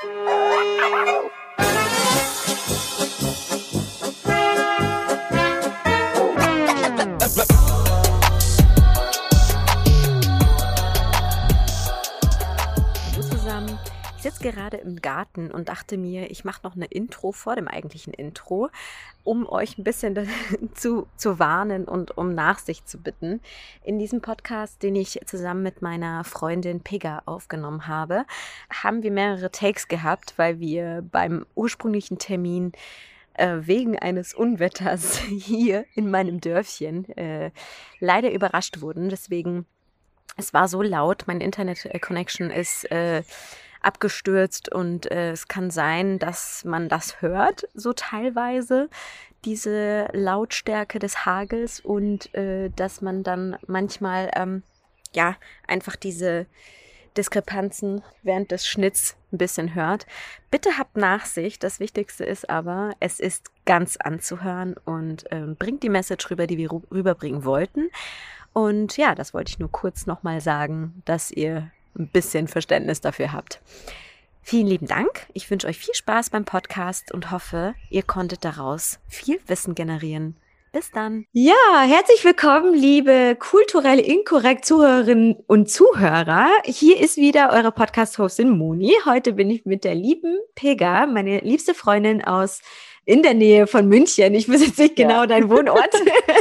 Oh, gerade im Garten und dachte mir, ich mache noch eine Intro vor dem eigentlichen Intro, um euch ein bisschen zu, zu warnen und um Nachsicht zu bitten. In diesem Podcast, den ich zusammen mit meiner Freundin Pega aufgenommen habe, haben wir mehrere Takes gehabt, weil wir beim ursprünglichen Termin äh, wegen eines Unwetters hier in meinem Dörfchen äh, leider überrascht wurden. Deswegen, es war so laut, mein Internet-Connection ist äh, abgestürzt und äh, es kann sein, dass man das hört, so teilweise, diese Lautstärke des Hagels und äh, dass man dann manchmal ähm, ja einfach diese Diskrepanzen während des Schnitts ein bisschen hört. Bitte habt Nachsicht. Das Wichtigste ist aber, es ist ganz anzuhören und ähm, bringt die Message rüber, die wir rüberbringen wollten. Und ja, das wollte ich nur kurz nochmal sagen, dass ihr ein bisschen Verständnis dafür habt. Vielen lieben Dank. Ich wünsche euch viel Spaß beim Podcast und hoffe, ihr konntet daraus viel Wissen generieren. Bis dann. Ja, herzlich willkommen, liebe kulturell inkorrekt Zuhörerinnen und Zuhörer. Hier ist wieder eure Podcast-Hostin Moni. Heute bin ich mit der lieben Pega, meine liebste Freundin aus in der Nähe von München. Ich muss jetzt nicht genau ja. deinen Wohnort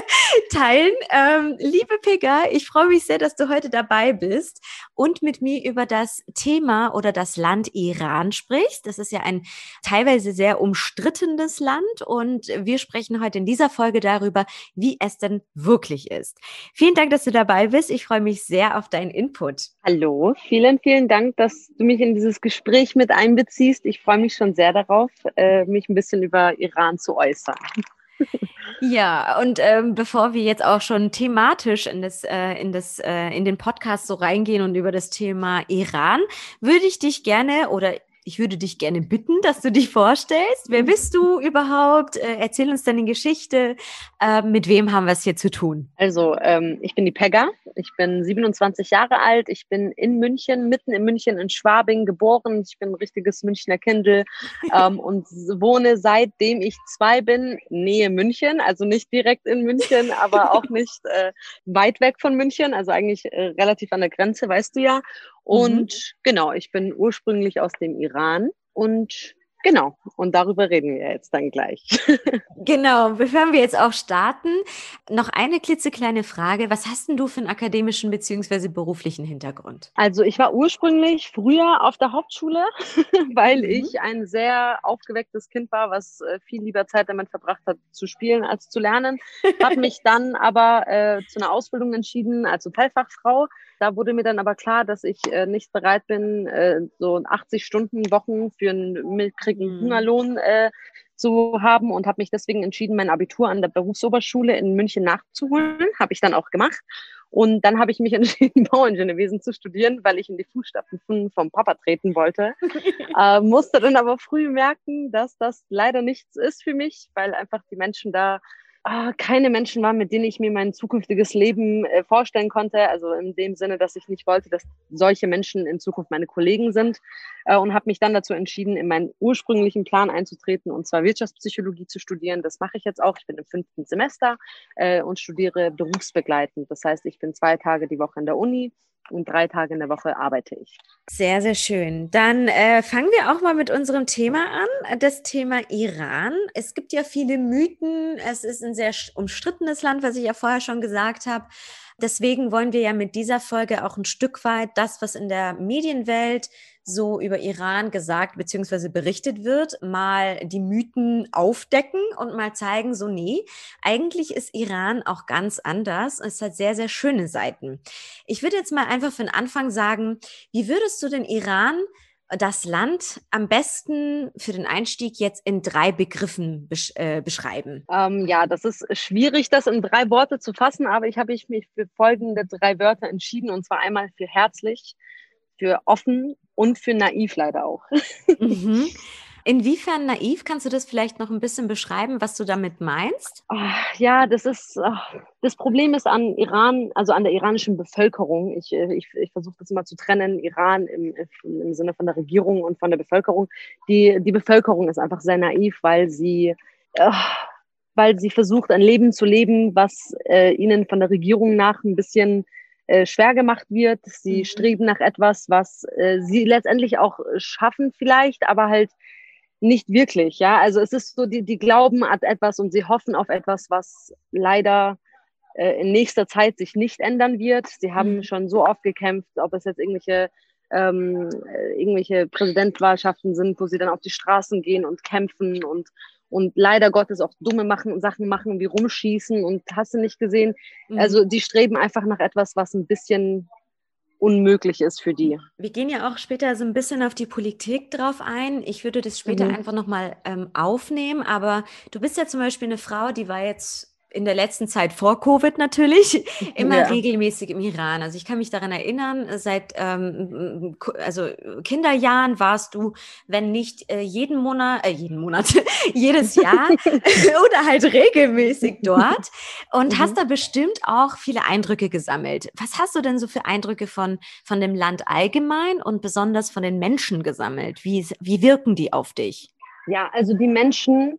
teilen. Ähm, liebe Pega, ich freue mich sehr, dass du heute dabei bist und mit mir über das Thema oder das Land Iran sprichst. Das ist ja ein teilweise sehr umstrittenes Land und wir sprechen heute in dieser Folge darüber, wie es denn wirklich ist. Vielen Dank, dass du dabei bist. Ich freue mich sehr auf deinen Input. Hallo, vielen, vielen Dank, dass du mich in dieses Gespräch mit einbeziehst. Ich freue mich schon sehr darauf, äh, mich ein bisschen über Iran zu äußern. Ja, und ähm, bevor wir jetzt auch schon thematisch in, das, äh, in, das, äh, in den Podcast so reingehen und über das Thema Iran, würde ich dich gerne oder ich würde dich gerne bitten, dass du dich vorstellst. Wer mhm. bist du überhaupt? Äh, erzähl uns deine Geschichte. Äh, mit wem haben wir es hier zu tun? Also, ähm, ich bin die Pegga. Ich bin 27 Jahre alt. Ich bin in München, mitten in München in Schwabing geboren. Ich bin ein richtiges Münchner Kindel ähm, und wohne seitdem ich zwei bin, Nähe München. Also nicht direkt in München, aber auch nicht äh, weit weg von München. Also eigentlich äh, relativ an der Grenze, weißt du ja. Und mhm. genau, ich bin ursprünglich aus dem Iran und Genau, und darüber reden wir jetzt dann gleich. genau, bevor wir jetzt auch starten, noch eine klitzekleine Frage. Was hast denn du für einen akademischen bzw. beruflichen Hintergrund? Also ich war ursprünglich früher auf der Hauptschule, weil mhm. ich ein sehr aufgewecktes Kind war, was äh, viel lieber Zeit damit verbracht hat, zu spielen als zu lernen. Habe mich dann aber äh, zu einer Ausbildung entschieden als Hotelfachfrau. Da wurde mir dann aber klar, dass ich äh, nicht bereit bin, äh, so 80 Stunden Wochen für einen mickrigen mhm. Hungerlohn äh, zu haben und habe mich deswegen entschieden, mein Abitur an der Berufsoberschule in München nachzuholen. Habe ich dann auch gemacht. Und dann habe ich mich entschieden, Bauingenieurwesen zu studieren, weil ich in die Fußstapfen von, vom Papa treten wollte. äh, musste dann aber früh merken, dass das leider nichts ist für mich, weil einfach die Menschen da äh, keine Menschen waren, mit denen ich mir mein zukünftiges Leben äh, vorstellen konnte. Also in dem Sinne, dass ich nicht wollte, dass solche Menschen in Zukunft meine Kollegen sind. Äh, und habe mich dann dazu entschieden, in meinen ursprünglichen Plan einzutreten und zwar Wirtschaftspsychologie zu studieren. Das mache ich jetzt auch. Ich bin im fünften Semester äh, und studiere berufsbegleitend. Das heißt, ich bin zwei Tage die Woche in der Uni und drei Tage in der Woche arbeite ich. Sehr, sehr schön. Dann äh, fangen wir auch mal mit unserem Thema an, das Thema Iran. Es gibt ja viele Mythen. Es ist ein sehr umstrittenes Land, was ich ja vorher schon gesagt habe. Deswegen wollen wir ja mit dieser Folge auch ein Stück weit das, was in der Medienwelt so über Iran gesagt bzw. berichtet wird, mal die Mythen aufdecken und mal zeigen, so nee, eigentlich ist Iran auch ganz anders. Es hat sehr, sehr schöne Seiten. Ich würde jetzt mal einfach für den Anfang sagen, wie würdest du den Iran das Land am besten für den Einstieg jetzt in drei Begriffen besch äh, beschreiben? Ähm, ja, das ist schwierig, das in drei Worte zu fassen, aber ich habe mich für folgende drei Wörter entschieden und zwar einmal für herzlich, für offen und für naiv leider auch. Mhm. Inwiefern naiv? Kannst du das vielleicht noch ein bisschen beschreiben, was du damit meinst? Oh, ja, das ist, oh, das Problem ist an Iran, also an der iranischen Bevölkerung. Ich, äh, ich, ich versuche das immer zu trennen, Iran im, im Sinne von der Regierung und von der Bevölkerung. Die, die Bevölkerung ist einfach sehr naiv, weil sie, oh, weil sie versucht, ein Leben zu leben, was äh, ihnen von der Regierung nach ein bisschen äh, schwer gemacht wird. Sie mhm. streben nach etwas, was äh, sie letztendlich auch schaffen vielleicht, aber halt nicht wirklich. Ja, also es ist so, die, die glauben an etwas und sie hoffen auf etwas, was leider äh, in nächster Zeit sich nicht ändern wird. Sie haben mhm. schon so oft gekämpft, ob es jetzt irgendwelche ähm, äh, irgendwelche Präsidentwahlschaften sind, wo sie dann auf die Straßen gehen und kämpfen und und leider Gottes auch dumme machen, Sachen machen wie rumschießen und hast du nicht gesehen. Mhm. Also die streben einfach nach etwas, was ein bisschen unmöglich ist für die. Wir gehen ja auch später so ein bisschen auf die Politik drauf ein. Ich würde das später mhm. einfach nochmal ähm, aufnehmen, aber du bist ja zum Beispiel eine Frau, die war jetzt in der letzten Zeit vor Covid natürlich immer ja. regelmäßig im Iran. Also ich kann mich daran erinnern, seit ähm, also Kinderjahren warst du, wenn nicht äh, jeden Monat, äh, jeden Monat, jedes Jahr oder halt regelmäßig dort und mhm. hast da bestimmt auch viele Eindrücke gesammelt. Was hast du denn so für Eindrücke von, von dem Land allgemein und besonders von den Menschen gesammelt? Wie, wie wirken die auf dich? Ja, also die Menschen,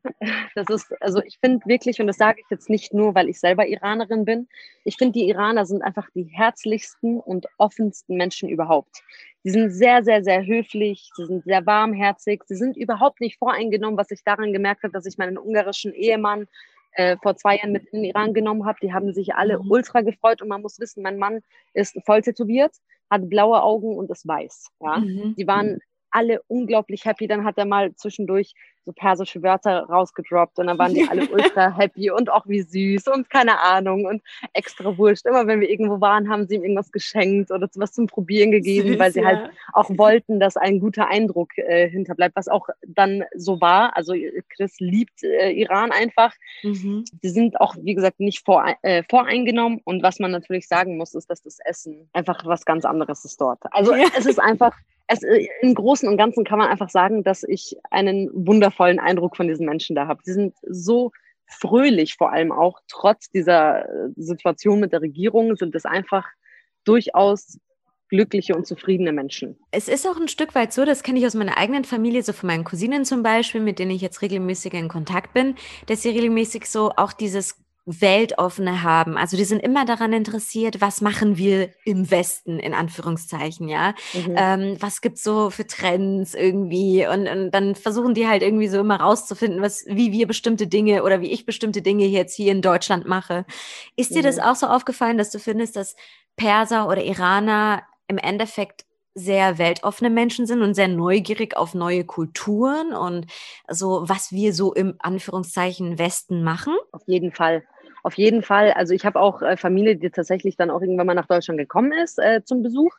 das ist, also ich finde wirklich, und das sage ich jetzt nicht nur, weil ich selber Iranerin bin, ich finde, die Iraner sind einfach die herzlichsten und offensten Menschen überhaupt. Die sind sehr, sehr, sehr höflich, sie sind sehr warmherzig, sie sind überhaupt nicht voreingenommen, was ich daran gemerkt habe, dass ich meinen ungarischen Ehemann äh, vor zwei Jahren mit in den Iran genommen habe. Die haben sich alle mhm. ultra gefreut und man muss wissen, mein Mann ist voll tätowiert, hat blaue Augen und ist weiß. Ja? Mhm. Die waren alle unglaublich happy. Dann hat er mal zwischendurch so persische Wörter rausgedroppt und dann waren die alle ultra happy und auch wie süß und keine Ahnung und extra wurscht. Immer wenn wir irgendwo waren, haben sie ihm irgendwas geschenkt oder was zum Probieren gegeben, süß, weil sie halt ja. halt auch wollten, dass ein guter Eindruck äh, hinterbleibt, was auch dann so war. Also Chris liebt äh, Iran einfach. Mhm. Die sind auch, wie gesagt, nicht vor, äh, voreingenommen und was man natürlich sagen muss, ist, dass das Essen einfach was ganz anderes ist dort. Also ja. es ist einfach es, äh, im Großen und Ganzen kann man einfach sagen, dass ich einen wundervollen Eindruck von diesen Menschen da habe. Sie sind so fröhlich, vor allem auch trotz dieser äh, Situation mit der Regierung, sind es einfach durchaus glückliche und zufriedene Menschen. Es ist auch ein Stück weit so, das kenne ich aus meiner eigenen Familie, so von meinen Cousinen zum Beispiel, mit denen ich jetzt regelmäßig in Kontakt bin, dass sie regelmäßig so auch dieses weltoffene haben. Also die sind immer daran interessiert, was machen wir im Westen, in Anführungszeichen, ja. Mhm. Ähm, was gibt es so für Trends irgendwie? Und, und, dann versuchen die halt irgendwie so immer rauszufinden, was, wie wir bestimmte Dinge oder wie ich bestimmte Dinge jetzt hier in Deutschland mache. Ist mhm. dir das mhm. auch so aufgefallen, dass du findest, dass Perser oder Iraner im Endeffekt sehr weltoffene Menschen sind und sehr neugierig auf neue Kulturen und so, was wir so im Anführungszeichen Westen machen? Auf jeden Fall. Auf jeden Fall. Also ich habe auch äh, Familie, die tatsächlich dann auch irgendwann mal nach Deutschland gekommen ist äh, zum Besuch.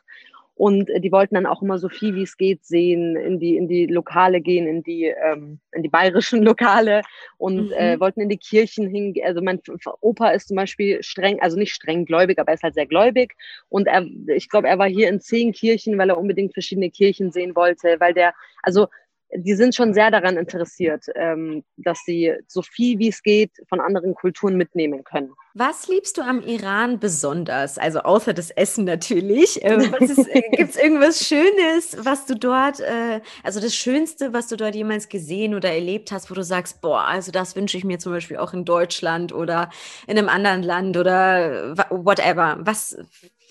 Und äh, die wollten dann auch immer so viel wie es geht sehen, in die, in die Lokale gehen, in die, ähm, in die bayerischen Lokale und äh, mhm. äh, wollten in die Kirchen hingehen. Also mein Opa ist zum Beispiel streng, also nicht streng gläubig, aber er ist halt sehr gläubig. Und er, ich glaube, er war hier in zehn Kirchen, weil er unbedingt verschiedene Kirchen sehen wollte, weil der, also die sind schon sehr daran interessiert, ähm, dass sie so viel wie es geht von anderen Kulturen mitnehmen können. Was liebst du am Iran besonders? Also außer das Essen natürlich. Äh, Gibt es irgendwas Schönes, was du dort, äh, also das Schönste, was du dort jemals gesehen oder erlebt hast, wo du sagst, boah, also das wünsche ich mir zum Beispiel auch in Deutschland oder in einem anderen Land oder whatever. Was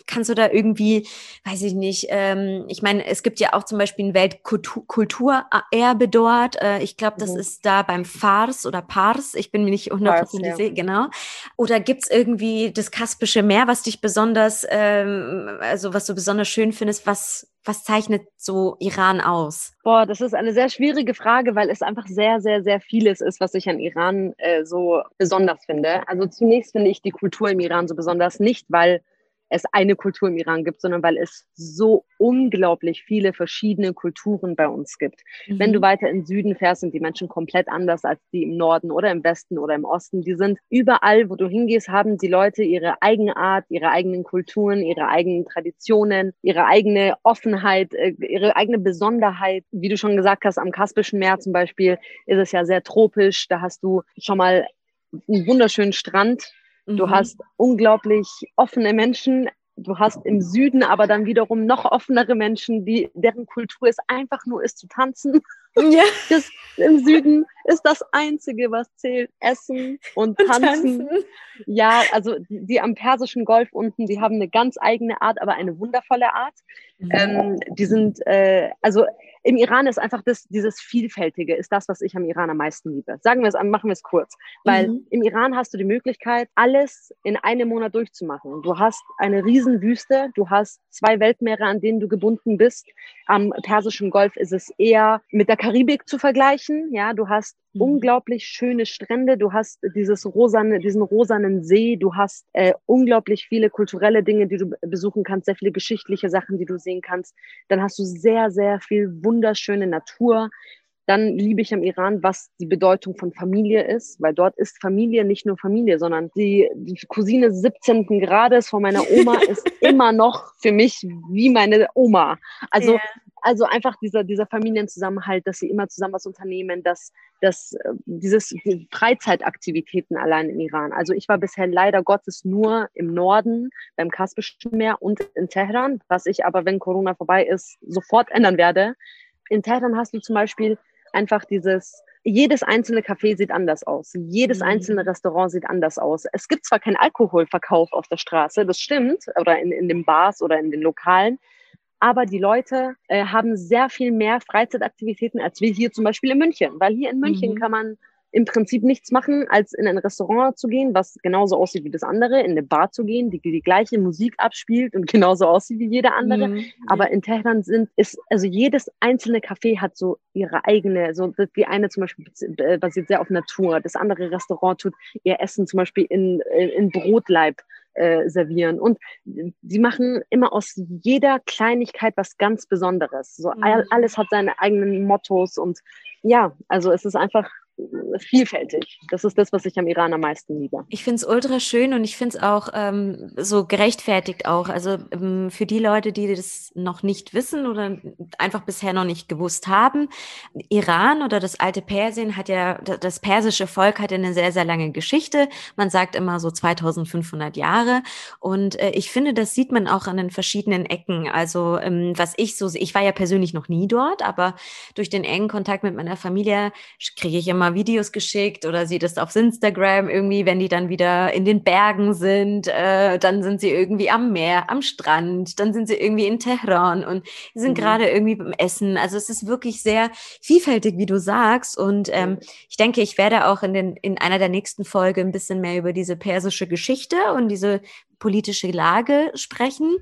kannst du da irgendwie, weiß ich nicht, ähm, ich meine, es gibt ja auch zum Beispiel ein Weltkulturerbe dort. Äh, ich glaube, das mhm. ist da beim Fars oder Pars. Ich bin mir nicht hundertprozentig sicher, ja. genau. Oder gibt es irgendwie das Kaspische Meer, was dich besonders, ähm, also was du besonders schön findest, was was zeichnet so Iran aus? Boah, das ist eine sehr schwierige Frage, weil es einfach sehr, sehr, sehr vieles ist, was ich an Iran äh, so besonders finde. Also zunächst finde ich die Kultur im Iran so besonders nicht, weil es eine Kultur im Iran gibt, sondern weil es so unglaublich viele verschiedene Kulturen bei uns gibt. Mhm. Wenn du weiter in Süden fährst, sind die Menschen komplett anders als die im Norden oder im Westen oder im Osten. Die sind überall, wo du hingehst, haben die Leute ihre eigene Art, ihre eigenen Kulturen, ihre eigenen Traditionen, ihre eigene Offenheit, äh, ihre eigene Besonderheit. Wie du schon gesagt hast, am Kaspischen Meer zum Beispiel ist es ja sehr tropisch. Da hast du schon mal einen wunderschönen Strand. Du mhm. hast unglaublich offene Menschen. Du hast im Süden aber dann wiederum noch offenere Menschen, die, deren Kultur es einfach nur ist zu tanzen. Ja. Das, Im Süden ist das Einzige, was zählt, Essen und Tanzen. Und tanzen. Ja, also die, die, am Persischen Golf unten, die haben eine ganz eigene Art, aber eine wundervolle Art. Mhm. Ähm, die sind, äh, also im Iran ist einfach das, dieses Vielfältige, ist das, was ich am Iran am meisten liebe. Sagen wir es, machen wir es kurz. Weil mhm. im Iran hast du die Möglichkeit, alles in einem Monat durchzumachen. Du hast eine Riesenwüste, du hast zwei Weltmeere, an denen du gebunden bist. Am Persischen Golf ist es eher mit der Karibik zu vergleichen. Ja, du hast mhm. unglaublich schöne Strände, du hast dieses rosane, diesen rosanen See, du hast äh, unglaublich viele kulturelle Dinge, die du besuchen kannst, sehr viele geschichtliche Sachen, die du sehen kannst. Dann hast du sehr, sehr viel wunderschöne Natur. Dann liebe ich am Iran, was die Bedeutung von Familie ist, weil dort ist Familie nicht nur Familie, sondern die, die Cousine 17. Grades von meiner Oma ist immer noch für mich wie meine Oma. Also yeah also einfach dieser, dieser Familienzusammenhalt, dass sie immer zusammen was unternehmen, dass, dass äh, dieses die Freizeitaktivitäten allein im Iran. Also ich war bisher leider Gottes nur im Norden, beim Kaspischen Meer und in Teheran, was ich aber, wenn Corona vorbei ist, sofort ändern werde. In Teheran hast du zum Beispiel einfach dieses, jedes einzelne Café sieht anders aus. Jedes mhm. einzelne Restaurant sieht anders aus. Es gibt zwar keinen Alkoholverkauf auf der Straße, das stimmt, oder in, in den Bars oder in den Lokalen, aber die Leute äh, haben sehr viel mehr Freizeitaktivitäten als wir hier zum Beispiel in München, weil hier in München mhm. kann man im Prinzip nichts machen, als in ein Restaurant zu gehen, was genauso aussieht wie das andere, in eine Bar zu gehen, die die gleiche Musik abspielt und genauso aussieht wie jeder andere. Mhm. Aber in Teheran sind, ist, also jedes einzelne Café hat so ihre eigene, so die eine zum Beispiel äh, basiert sehr auf Natur, das andere Restaurant tut ihr Essen zum Beispiel in, in Brotleib äh, servieren. Und sie machen immer aus jeder Kleinigkeit was ganz Besonderes. So mhm. alles hat seine eigenen Mottos und ja, also es ist einfach vielfältig. Das ist das, was ich am Iran am meisten liebe. Ich finde es ultra schön und ich finde es auch ähm, so gerechtfertigt auch. Also ähm, für die Leute, die das noch nicht wissen oder einfach bisher noch nicht gewusst haben, Iran oder das alte Persien hat ja, das persische Volk hat ja eine sehr, sehr lange Geschichte. Man sagt immer so 2500 Jahre. Und äh, ich finde, das sieht man auch an den verschiedenen Ecken. Also ähm, was ich so, ich war ja persönlich noch nie dort, aber durch den engen Kontakt mit meiner Familie kriege ich immer Videos geschickt oder sieht es auf Instagram irgendwie, wenn die dann wieder in den Bergen sind, äh, dann sind sie irgendwie am Meer, am Strand, dann sind sie irgendwie in Teheran und sind mhm. gerade irgendwie beim Essen. Also es ist wirklich sehr vielfältig, wie du sagst. Und ähm, ich denke, ich werde auch in, den, in einer der nächsten Folge ein bisschen mehr über diese persische Geschichte und diese politische Lage sprechen.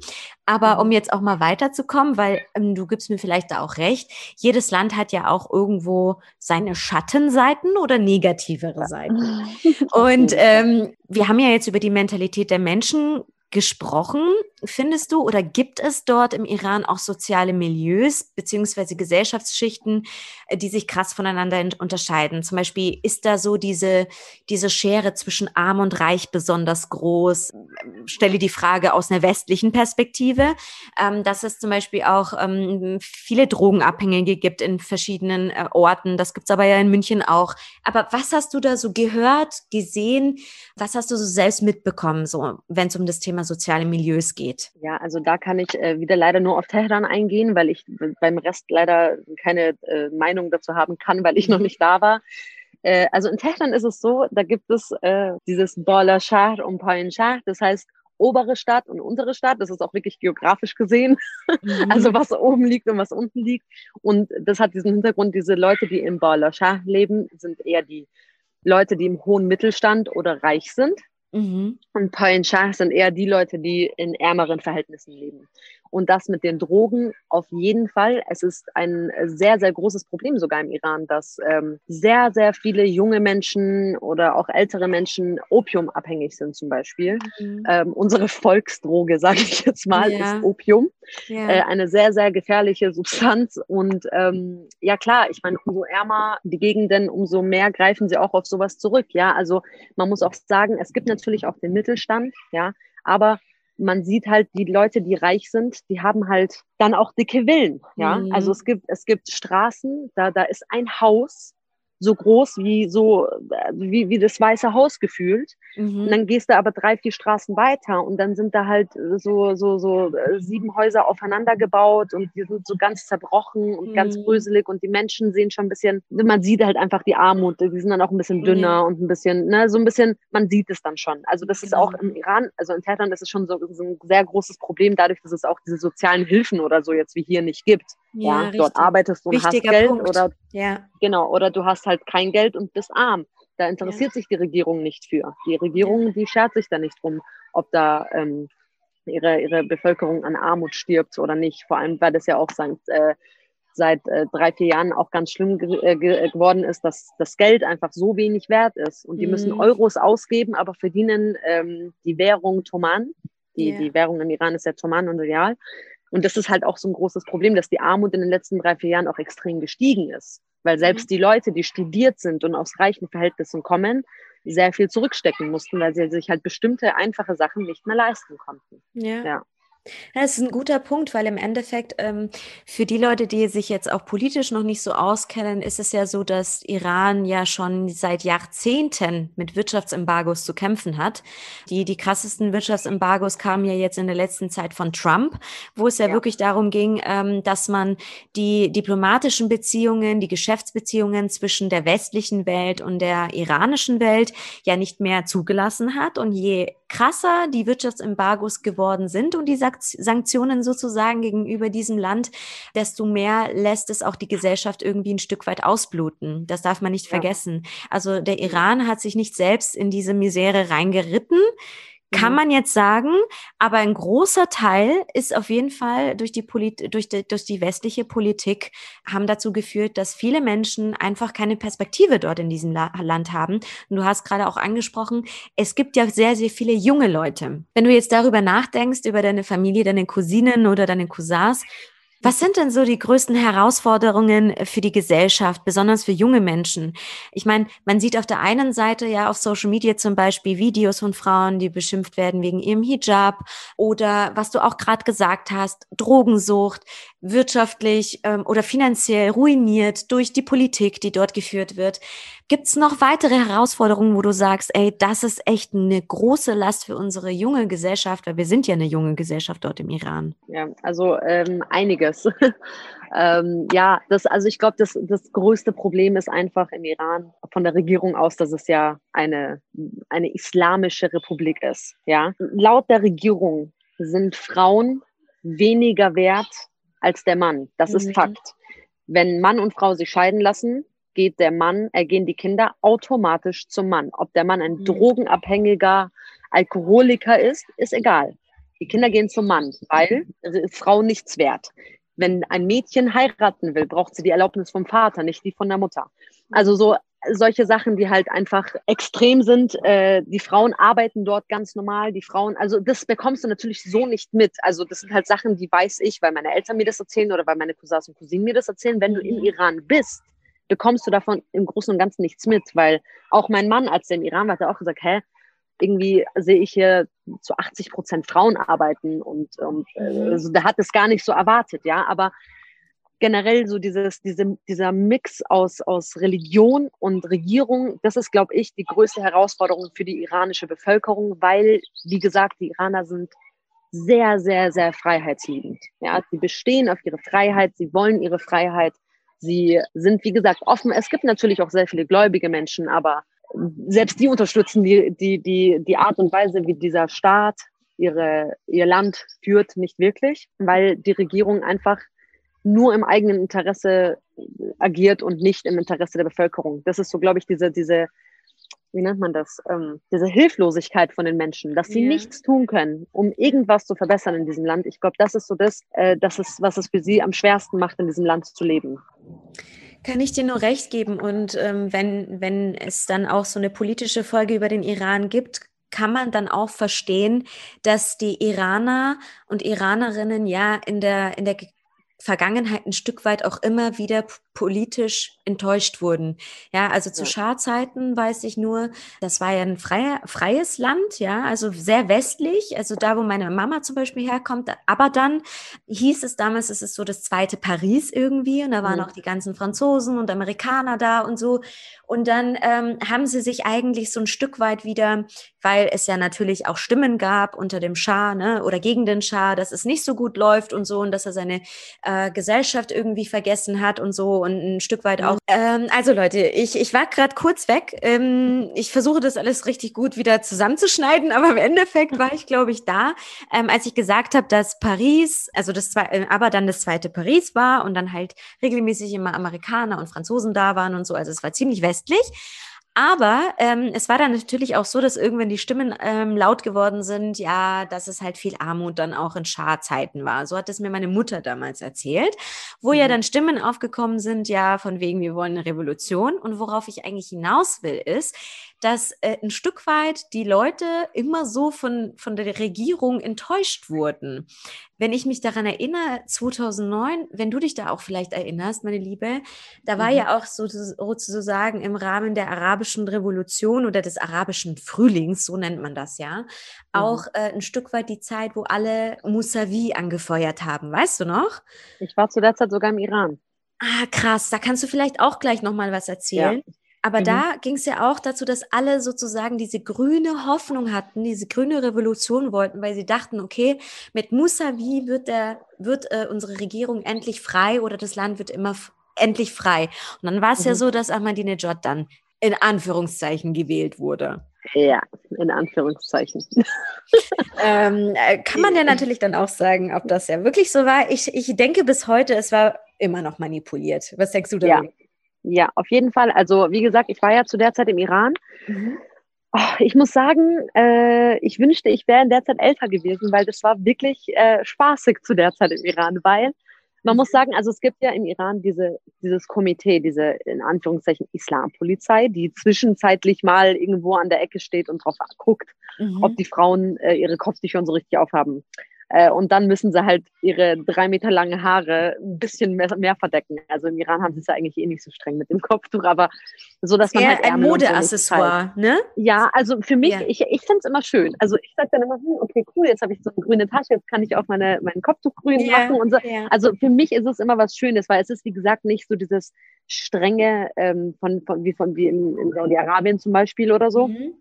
Aber um mhm. jetzt auch mal weiterzukommen, weil ähm, du gibst mir vielleicht da auch recht, jedes Land hat ja auch irgendwo seine Schattenseiten oder negativere Seiten. Und ähm, wir haben ja jetzt über die Mentalität der Menschen gesprochen. Findest du oder gibt es dort im Iran auch soziale Milieus beziehungsweise Gesellschaftsschichten, äh, die sich krass voneinander unterscheiden? Zum Beispiel ist da so diese, diese Schere zwischen Arm und Reich besonders groß? Stelle die Frage aus einer westlichen Perspektive, ähm, dass es zum Beispiel auch ähm, viele Drogenabhängige gibt in verschiedenen äh, Orten. Das gibt es aber ja in München auch. Aber was hast du da so gehört, gesehen? Was hast du so selbst mitbekommen, so wenn es um das Thema soziale Milieus geht? Ja, also da kann ich äh, wieder leider nur auf Teheran eingehen, weil ich beim Rest leider keine äh, Meinung dazu haben kann, weil ich noch nicht da war. Äh, also in Teheran ist es so, da gibt es äh, dieses Bala Shahr und Payin Shahr, das heißt obere Stadt und untere Stadt. Das ist auch wirklich geografisch gesehen. Mhm. Also was oben liegt und was unten liegt. Und das hat diesen Hintergrund, diese Leute, die im Bala Shah leben, sind eher die Leute, die im hohen Mittelstand oder reich sind. Mhm. Und Pain Shah sind eher die Leute, die in ärmeren Verhältnissen leben. Und das mit den Drogen auf jeden Fall. Es ist ein sehr, sehr großes Problem sogar im Iran, dass ähm, sehr, sehr viele junge Menschen oder auch ältere Menschen opiumabhängig sind zum Beispiel. Mhm. Ähm, unsere Volksdroge, sage ich jetzt mal, ja. ist Opium. Ja. Äh, eine sehr, sehr gefährliche Substanz. Und ähm, ja klar, ich meine, umso ärmer die Gegenden, umso mehr greifen sie auch auf sowas zurück. Ja, also man muss auch sagen, es gibt natürlich auch den Mittelstand, ja, aber man sieht halt die Leute, die reich sind, die haben halt dann auch dicke Villen, ja. Mhm. Also es gibt, es gibt Straßen, da, da ist ein Haus, so groß wie so wie, wie das Weiße Haus gefühlt. Mhm. Und dann gehst du aber drei, vier Straßen weiter und dann sind da halt so, so, so äh, sieben Häuser aufeinander gebaut und die sind so ganz zerbrochen und mhm. ganz bröselig und die Menschen sehen schon ein bisschen, man sieht halt einfach die Armut, die sind dann auch ein bisschen dünner mhm. und ein bisschen, ne, so ein bisschen, man sieht es dann schon. Also das ist auch genau. im Iran, also in Teheran ist es schon so, so ein sehr großes Problem, dadurch, dass es auch diese sozialen Hilfen oder so jetzt wie hier nicht gibt. Ja, ja dort arbeitest du und Wichtiger hast Geld Punkt. oder ja. genau, oder du hast halt kein Geld und bist arm. Da interessiert ja. sich die Regierung nicht für. Die Regierung, die schert sich da nicht drum, ob da ähm, ihre, ihre Bevölkerung an Armut stirbt oder nicht. Vor allem, weil das ja auch seit, äh, seit äh, drei, vier Jahren auch ganz schlimm ge äh, ge äh, geworden ist, dass das Geld einfach so wenig wert ist. Und die mhm. müssen Euros ausgeben, aber verdienen ähm, die Währung Toman. Die, yeah. die Währung im Iran ist ja Toman und Real. Und das ist halt auch so ein großes Problem, dass die Armut in den letzten drei, vier Jahren auch extrem gestiegen ist. Weil selbst mhm. die Leute, die studiert sind und aus reichen Verhältnissen kommen, sehr viel zurückstecken mussten, weil sie sich halt bestimmte einfache Sachen nicht mehr leisten konnten. Ja. ja. Das ist ein guter Punkt, weil im Endeffekt ähm, für die Leute, die sich jetzt auch politisch noch nicht so auskennen, ist es ja so, dass Iran ja schon seit Jahrzehnten mit Wirtschaftsembargos zu kämpfen hat. Die, die krassesten Wirtschaftsembargos kamen ja jetzt in der letzten Zeit von Trump, wo es ja, ja. wirklich darum ging, ähm, dass man die diplomatischen Beziehungen, die Geschäftsbeziehungen zwischen der westlichen Welt und der iranischen Welt ja nicht mehr zugelassen hat. Und je krasser die Wirtschaftsembargos geworden sind und die Sanktionen sozusagen gegenüber diesem Land, desto mehr lässt es auch die Gesellschaft irgendwie ein Stück weit ausbluten. Das darf man nicht ja. vergessen. Also der Iran hat sich nicht selbst in diese Misere reingeritten, kann mhm. man jetzt sagen, aber ein großer Teil ist auf jeden Fall durch die, Polit durch, die, durch die westliche Politik haben dazu geführt, dass viele Menschen einfach keine Perspektive dort in diesem La Land haben. Und du hast gerade auch angesprochen, es gibt ja sehr, sehr viele junge Leute. Wenn du jetzt darüber nachdenkst, über deine Familie, deine Cousinen oder deine Cousins, was sind denn so die größten Herausforderungen für die Gesellschaft, besonders für junge Menschen? Ich meine, man sieht auf der einen Seite ja auf Social Media zum Beispiel Videos von Frauen, die beschimpft werden wegen ihrem Hijab oder was du auch gerade gesagt hast, Drogensucht, wirtschaftlich ähm, oder finanziell ruiniert durch die Politik, die dort geführt wird. Gibt es noch weitere Herausforderungen, wo du sagst, ey, das ist echt eine große Last für unsere junge Gesellschaft, weil wir sind ja eine junge Gesellschaft dort im Iran? Ja, also ähm, einiges. ähm, ja, das, also ich glaube, das, das größte Problem ist einfach im Iran von der Regierung aus, dass es ja eine, eine islamische Republik ist. Ja, laut der Regierung sind Frauen weniger wert als der Mann. Das mhm. ist Fakt. Wenn Mann und Frau sich scheiden lassen, geht der Mann, äh, gehen die Kinder automatisch zum Mann. Ob der Mann ein mhm. drogenabhängiger Alkoholiker ist, ist egal. Die Kinder gehen zum Mann, weil Frau nichts wert. Wenn ein Mädchen heiraten will, braucht sie die Erlaubnis vom Vater, nicht die von der Mutter. Also so solche Sachen, die halt einfach extrem sind. Äh, die Frauen arbeiten dort ganz normal. Die Frauen, also das bekommst du natürlich so nicht mit. Also das sind halt Sachen, die weiß ich, weil meine Eltern mir das erzählen oder weil meine Cousins und Cousinen mir das erzählen. Wenn du im mhm. Iran bist, bekommst du davon im Großen und Ganzen nichts mit, weil auch mein Mann, als der im Iran war, hat auch gesagt, hä, irgendwie sehe ich hier zu 80 Prozent Frauen arbeiten und, und äh, also der hat es gar nicht so erwartet, ja, aber generell so dieses, diese, dieser Mix aus, aus Religion und Regierung, das ist, glaube ich, die größte Herausforderung für die iranische Bevölkerung, weil, wie gesagt, die Iraner sind sehr, sehr, sehr freiheitsliebend. Ja, sie bestehen auf ihre Freiheit, sie wollen ihre Freiheit, sie sind, wie gesagt, offen. Es gibt natürlich auch sehr viele gläubige Menschen, aber selbst die unterstützen die, die, die, die Art und Weise, wie dieser Staat ihre, ihr Land führt, nicht wirklich, weil die Regierung einfach nur im eigenen Interesse agiert und nicht im Interesse der Bevölkerung. Das ist so, glaube ich, diese, diese, wie nennt man das, ähm, diese Hilflosigkeit von den Menschen, dass sie ja. nichts tun können, um irgendwas zu verbessern in diesem Land. Ich glaube, das ist so das, äh, das ist, was es für sie am schwersten macht, in diesem Land zu leben. Kann ich dir nur recht geben. Und ähm, wenn, wenn es dann auch so eine politische Folge über den Iran gibt, kann man dann auch verstehen, dass die Iraner und Iranerinnen ja in der, in der Vergangenheit ein Stück weit auch immer wieder politisch enttäuscht wurden. Ja, also zu ja. Scharzeiten weiß ich nur, das war ja ein freier, freies Land, ja, also sehr westlich, also da, wo meine Mama zum Beispiel herkommt. Aber dann hieß es damals, es ist so das zweite Paris irgendwie und da waren mhm. auch die ganzen Franzosen und Amerikaner da und so. Und dann ähm, haben sie sich eigentlich so ein Stück weit wieder, weil es ja natürlich auch Stimmen gab unter dem Schah ne, oder gegen den Schah, dass es nicht so gut läuft und so und dass er seine äh, Gesellschaft irgendwie vergessen hat und so und ein Stück weit auch. Ähm, also Leute, ich, ich war gerade kurz weg. Ähm, ich versuche das alles richtig gut wieder zusammenzuschneiden, aber im Endeffekt war ich, glaube ich, da, ähm, als ich gesagt habe, dass Paris, also das zwei, äh, aber dann das zweite Paris war und dann halt regelmäßig immer Amerikaner und Franzosen da waren und so. Also es war ziemlich westlich. Aber ähm, es war dann natürlich auch so, dass irgendwann die Stimmen ähm, laut geworden sind, ja, dass es halt viel Armut dann auch in Scharzeiten war. So hat es mir meine Mutter damals erzählt, wo mhm. ja dann Stimmen aufgekommen sind, ja, von wegen, wir wollen eine Revolution. Und worauf ich eigentlich hinaus will, ist, dass äh, ein Stück weit die Leute immer so von, von der Regierung enttäuscht wurden. Wenn ich mich daran erinnere, 2009, wenn du dich da auch vielleicht erinnerst, meine Liebe, da war mhm. ja auch so, sozusagen im Rahmen der arabischen Revolution oder des arabischen Frühlings, so nennt man das ja, mhm. auch äh, ein Stück weit die Zeit, wo alle Musavi angefeuert haben. Weißt du noch? Ich war zu der Zeit sogar im Iran. Ah, krass. Da kannst du vielleicht auch gleich nochmal was erzählen. Ja. Aber mhm. da ging es ja auch dazu, dass alle sozusagen diese grüne Hoffnung hatten, diese grüne Revolution wollten, weil sie dachten, okay, mit Musavi wird, der, wird äh, unsere Regierung endlich frei oder das Land wird immer endlich frei. Und dann war es mhm. ja so, dass Ahmadinejad dann in Anführungszeichen gewählt wurde. Ja, in Anführungszeichen. ähm, äh, kann man ja natürlich dann auch sagen, ob das ja wirklich so war. Ich, ich denke bis heute, es war immer noch manipuliert. Was denkst du darüber? Ja. Ja, auf jeden Fall. Also wie gesagt, ich war ja zu der Zeit im Iran. Mhm. Oh, ich muss sagen, äh, ich wünschte, ich wäre in der Zeit älter gewesen, weil das war wirklich äh, spaßig zu der Zeit im Iran, weil man muss sagen, also es gibt ja im Iran diese, dieses Komitee, diese in Anführungszeichen Islampolizei, die zwischenzeitlich mal irgendwo an der Ecke steht und drauf guckt, mhm. ob die Frauen äh, ihre Kopftücher und so richtig aufhaben. Äh, und dann müssen sie halt ihre drei Meter lange Haare ein bisschen mehr, mehr, verdecken. Also im Iran haben sie es ja eigentlich eh nicht so streng mit dem Kopftuch, aber so, dass man halt ein Modeaccessoire, ne? Ja, also für mich, ja. ich, ich finde es immer schön. Also ich sage dann immer, hm, okay, cool, jetzt habe ich so eine grüne Tasche, jetzt kann ich auch meine, mein Kopftuch grün ja, machen und so. Ja. Also für mich ist es immer was Schönes, weil es ist, wie gesagt, nicht so dieses strenge ähm, von, von, wie von wie in, in Saudi-Arabien zum Beispiel oder so. Mhm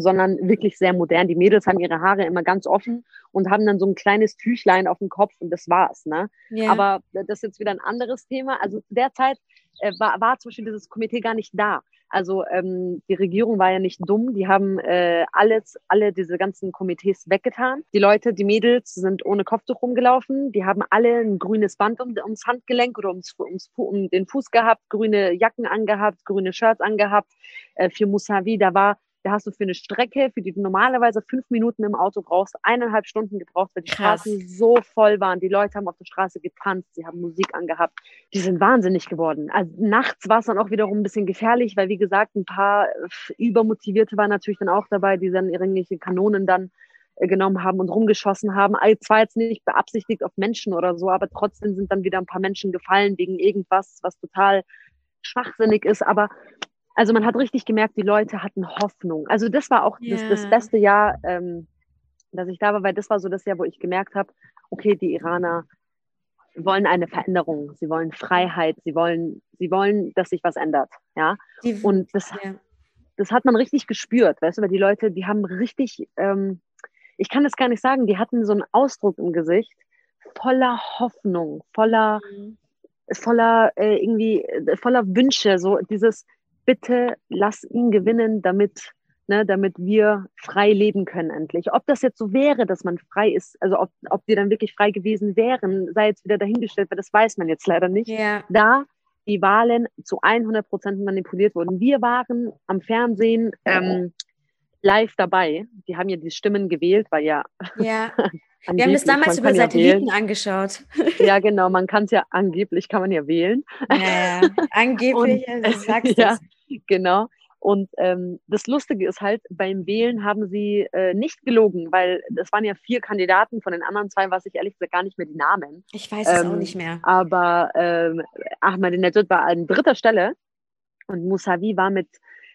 sondern wirklich sehr modern. Die Mädels haben ihre Haare immer ganz offen und haben dann so ein kleines Tüchlein auf dem Kopf und das war's. Ne? Ja. Aber das ist jetzt wieder ein anderes Thema. Also zu der Zeit äh, war, war zum Beispiel dieses Komitee gar nicht da. Also ähm, die Regierung war ja nicht dumm, die haben äh, alles, alle diese ganzen Komitees weggetan. Die Leute, die Mädels sind ohne Kopftuch rumgelaufen, die haben alle ein grünes Band um, ums Handgelenk oder ums, ums, um den Fuß gehabt, grüne Jacken angehabt, grüne Shirts angehabt. Äh, für Musavi, da war da hast du für eine Strecke, für die du normalerweise fünf Minuten im Auto brauchst, eineinhalb Stunden gebraucht, weil die Krass. Straßen so voll waren. Die Leute haben auf der Straße getanzt, sie haben Musik angehabt. Die sind wahnsinnig geworden. Also nachts war es dann auch wiederum ein bisschen gefährlich, weil wie gesagt, ein paar äh, Übermotivierte waren natürlich dann auch dabei, die dann irgendwelche Kanonen dann äh, genommen haben und rumgeschossen haben. Zwar jetzt nicht beabsichtigt auf Menschen oder so, aber trotzdem sind dann wieder ein paar Menschen gefallen wegen irgendwas, was total schwachsinnig ist. Aber also man hat richtig gemerkt, die Leute hatten Hoffnung. Also das war auch yeah. das, das, beste Jahr, ähm, dass ich da war, weil das war so das Jahr, wo ich gemerkt habe, okay, die Iraner wollen eine Veränderung, sie wollen Freiheit, sie wollen, sie wollen, dass sich was ändert, ja. Die, und das, yeah. das hat man richtig gespürt, weißt du, weil die Leute, die haben richtig, ähm, ich kann das gar nicht sagen, die hatten so einen Ausdruck im Gesicht voller Hoffnung, voller, mhm. voller äh, irgendwie, äh, voller Wünsche, so dieses, bitte lass ihn gewinnen, damit, ne, damit wir frei leben können endlich. Ob das jetzt so wäre, dass man frei ist, also ob, ob die dann wirklich frei gewesen wären, sei jetzt wieder dahingestellt, weil das weiß man jetzt leider nicht. Ja. Da die Wahlen zu 100 Prozent manipuliert wurden. Wir waren am Fernsehen ähm, live dabei. Die haben ja die Stimmen gewählt, weil ja. Ja. Wir haben das damals über Satelliten ja angeschaut. Ja, genau. Man kann es ja angeblich, kann man ja wählen. Ja, angeblich, Und, also sagst ja, genau. Und ähm, das Lustige ist halt, beim Wählen haben sie äh, nicht gelogen, weil es waren ja vier Kandidaten, von den anderen zwei weiß ich ehrlich gesagt gar nicht mehr die Namen. Ich weiß es ähm, auch nicht mehr. Aber ähm, Ahmadinejad war an dritter Stelle und Mousavi war mit,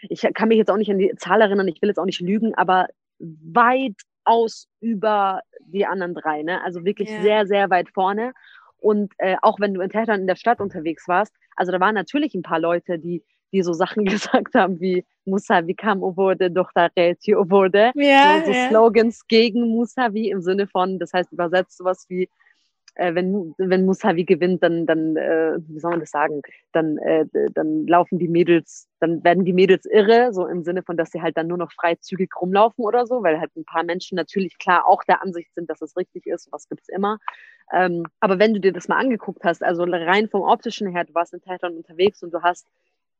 ich kann mich jetzt auch nicht an die Zahl erinnern, ich will jetzt auch nicht lügen, aber weit aus über die anderen drei, ne? Also wirklich ja. sehr, sehr weit vorne. Und äh, auch wenn du in Teheran in der Stadt unterwegs warst, also da waren natürlich ein paar Leute, die die so Sachen gesagt haben wie Musavi kam wurde, Dochtareti wurde. Ja, so, so ja. Slogans gegen Musavi im Sinne von, das heißt übersetzt sowas wie, äh, wenn, wenn Musavi gewinnt, dann, dann äh, wie soll man das sagen, dann, äh, dann laufen die Mädels, dann werden die Mädels irre, so im Sinne von, dass sie halt dann nur noch freizügig rumlaufen oder so, weil halt ein paar Menschen natürlich klar auch der Ansicht sind, dass es richtig ist, was gibt's immer. Ähm, aber wenn du dir das mal angeguckt hast, also rein vom optischen her, du warst in Teheran unterwegs und du hast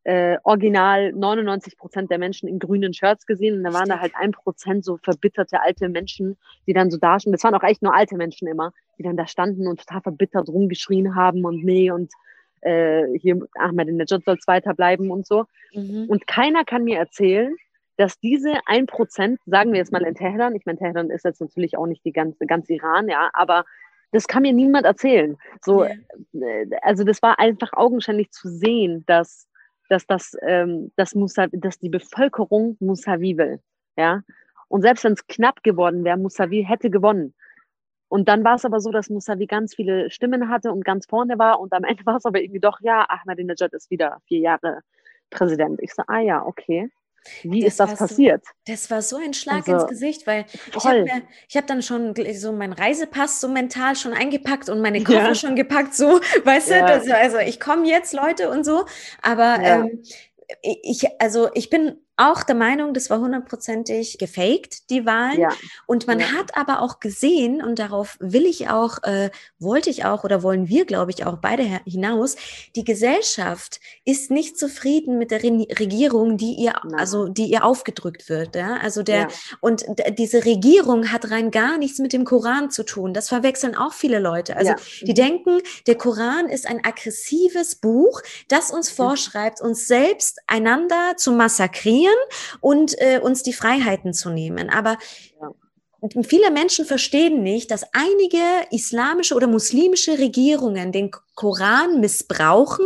äh, original 99 Prozent der Menschen in grünen Shirts gesehen und da waren da halt ein Prozent so verbitterte alte Menschen, die dann so da standen. Das waren auch echt nur alte Menschen immer, die dann da standen und total verbittert rumgeschrien haben und nee und äh, hier Ahmadinejad soll weiter bleiben und so. Mhm. Und keiner kann mir erzählen, dass diese ein Prozent, sagen wir jetzt mal in Teheran, ich meine, Teheran ist jetzt natürlich auch nicht die ganze, ganz Iran, ja, aber das kann mir niemand erzählen. So, ja. Äh, also das war einfach augenscheinlich zu sehen, dass dass, das, ähm, das Musa, dass die Bevölkerung Musavi will. Ja? Und selbst wenn es knapp geworden wäre, Musavi hätte gewonnen. Und dann war es aber so, dass Musavi ganz viele Stimmen hatte und ganz vorne war. Und am Ende war es aber irgendwie doch, ja, Ahmadinejad ist wieder vier Jahre Präsident. Ich so, ah ja, okay. Wie das ist das passiert? So, das war so ein Schlag also, ins Gesicht, weil voll. ich habe hab dann schon so meinen Reisepass so mental schon eingepackt und meine Koffer ja. schon gepackt, so, weißt ja. du, das, also ich komme jetzt, Leute und so, aber ja. ähm, ich, also ich bin auch der Meinung, das war hundertprozentig gefaked, die Wahlen. Ja. Und man ja. hat aber auch gesehen, und darauf will ich auch, äh, wollte ich auch oder wollen wir, glaube ich, auch beide hinaus, die Gesellschaft ist nicht zufrieden mit der Re Regierung, die ihr, Nein. also die ihr aufgedrückt wird. Ja? Also der, ja. und diese Regierung hat rein gar nichts mit dem Koran zu tun. Das verwechseln auch viele Leute. Also die mhm. denken, der Koran ist ein aggressives Buch, das uns mhm. vorschreibt, uns selbst einander zu massakrieren kontrollieren und äh, uns die Freiheiten zu nehmen. Aber ja. Viele Menschen verstehen nicht, dass einige islamische oder muslimische Regierungen den Koran missbrauchen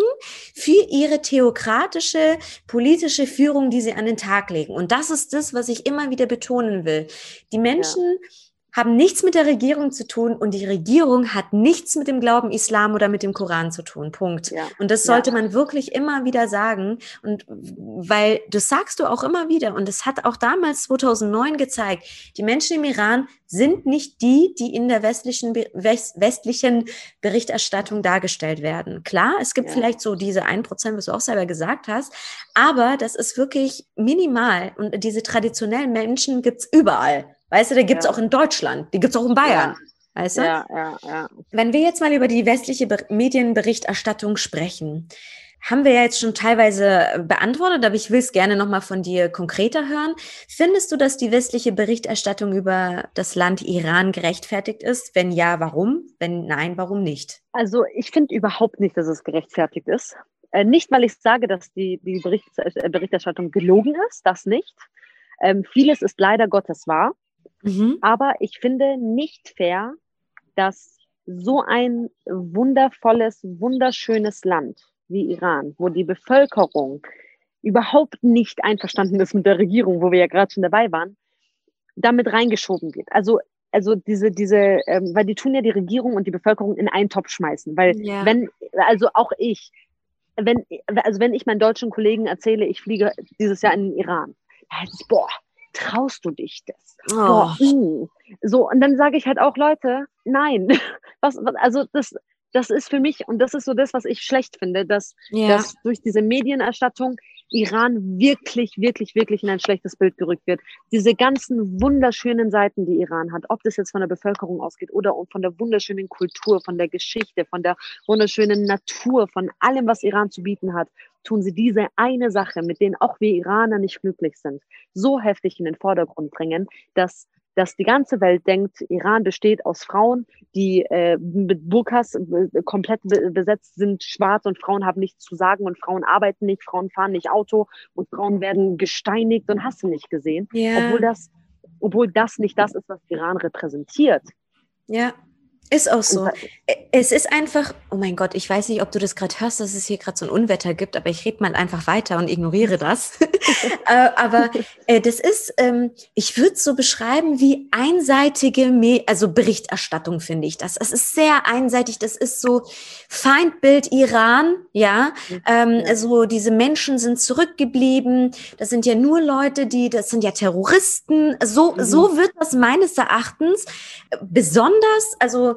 für ihre theokratische politische Führung, die sie an den Tag legen. Und das ist das, was ich immer wieder betonen will. Die Menschen ja haben nichts mit der Regierung zu tun und die Regierung hat nichts mit dem Glauben Islam oder mit dem Koran zu tun. Punkt. Ja. Und das sollte ja. man wirklich immer wieder sagen. Und weil das sagst du auch immer wieder und es hat auch damals 2009 gezeigt, die Menschen im Iran sind nicht die, die in der westlichen, westlichen Berichterstattung dargestellt werden. Klar, es gibt ja. vielleicht so diese 1%, was du auch selber gesagt hast, aber das ist wirklich minimal und diese traditionellen Menschen gibt es überall. Weißt du, da gibt es ja. auch in Deutschland, die gibt es auch in Bayern. Ja. Weißt du? Ja, ja, ja. Wenn wir jetzt mal über die westliche Be Medienberichterstattung sprechen, haben wir ja jetzt schon teilweise beantwortet, aber ich will es gerne nochmal von dir konkreter hören. Findest du, dass die westliche Berichterstattung über das Land Iran gerechtfertigt ist? Wenn ja, warum? Wenn nein, warum nicht? Also ich finde überhaupt nicht, dass es gerechtfertigt ist. Äh, nicht, weil ich sage, dass die, die äh, Berichterstattung gelogen ist, das nicht. Ähm, vieles ist leider Gottes wahr. Mhm. Aber ich finde nicht fair, dass so ein wundervolles, wunderschönes Land wie Iran, wo die Bevölkerung überhaupt nicht einverstanden ist mit der Regierung, wo wir ja gerade schon dabei waren, damit reingeschoben wird. Also, also diese, diese, ähm, weil die tun ja die Regierung und die Bevölkerung in einen Topf schmeißen. Weil ja. wenn, also auch ich, wenn, also wenn ich meinen deutschen Kollegen erzähle, ich fliege dieses Jahr in den Iran, heißt es, boah, traust du dich das? Oh. Boah, uh. So, und dann sage ich halt auch, Leute, nein. Was, was, also das, das ist für mich, und das ist so das, was ich schlecht finde, dass, ja. dass durch diese Medienerstattung Iran wirklich, wirklich, wirklich in ein schlechtes Bild gerückt wird. Diese ganzen wunderschönen Seiten, die Iran hat, ob das jetzt von der Bevölkerung ausgeht oder von der wunderschönen Kultur, von der Geschichte, von der wunderschönen Natur, von allem, was Iran zu bieten hat, tun sie diese eine Sache, mit denen auch wir Iraner nicht glücklich sind, so heftig in den Vordergrund bringen, dass dass die ganze Welt denkt, Iran besteht aus Frauen, die äh, mit Burkas äh, komplett be besetzt sind, schwarz und Frauen haben nichts zu sagen und Frauen arbeiten nicht, Frauen fahren nicht Auto und Frauen werden gesteinigt und hast du nicht gesehen. Ja. Obwohl das, obwohl das nicht das ist, was Iran repräsentiert. Ja. Ist auch so. Es ist einfach, oh mein Gott, ich weiß nicht, ob du das gerade hörst, dass es hier gerade so ein Unwetter gibt, aber ich rede mal einfach weiter und ignoriere das. Äh, aber äh, das ist, ähm, ich würde es so beschreiben wie einseitige, Me also Berichterstattung, finde ich das. Es ist sehr einseitig, das ist so Feindbild Iran, ja. Ähm, ja. So diese Menschen sind zurückgeblieben, das sind ja nur Leute, die, das sind ja Terroristen. So, mhm. so wird das meines Erachtens besonders, also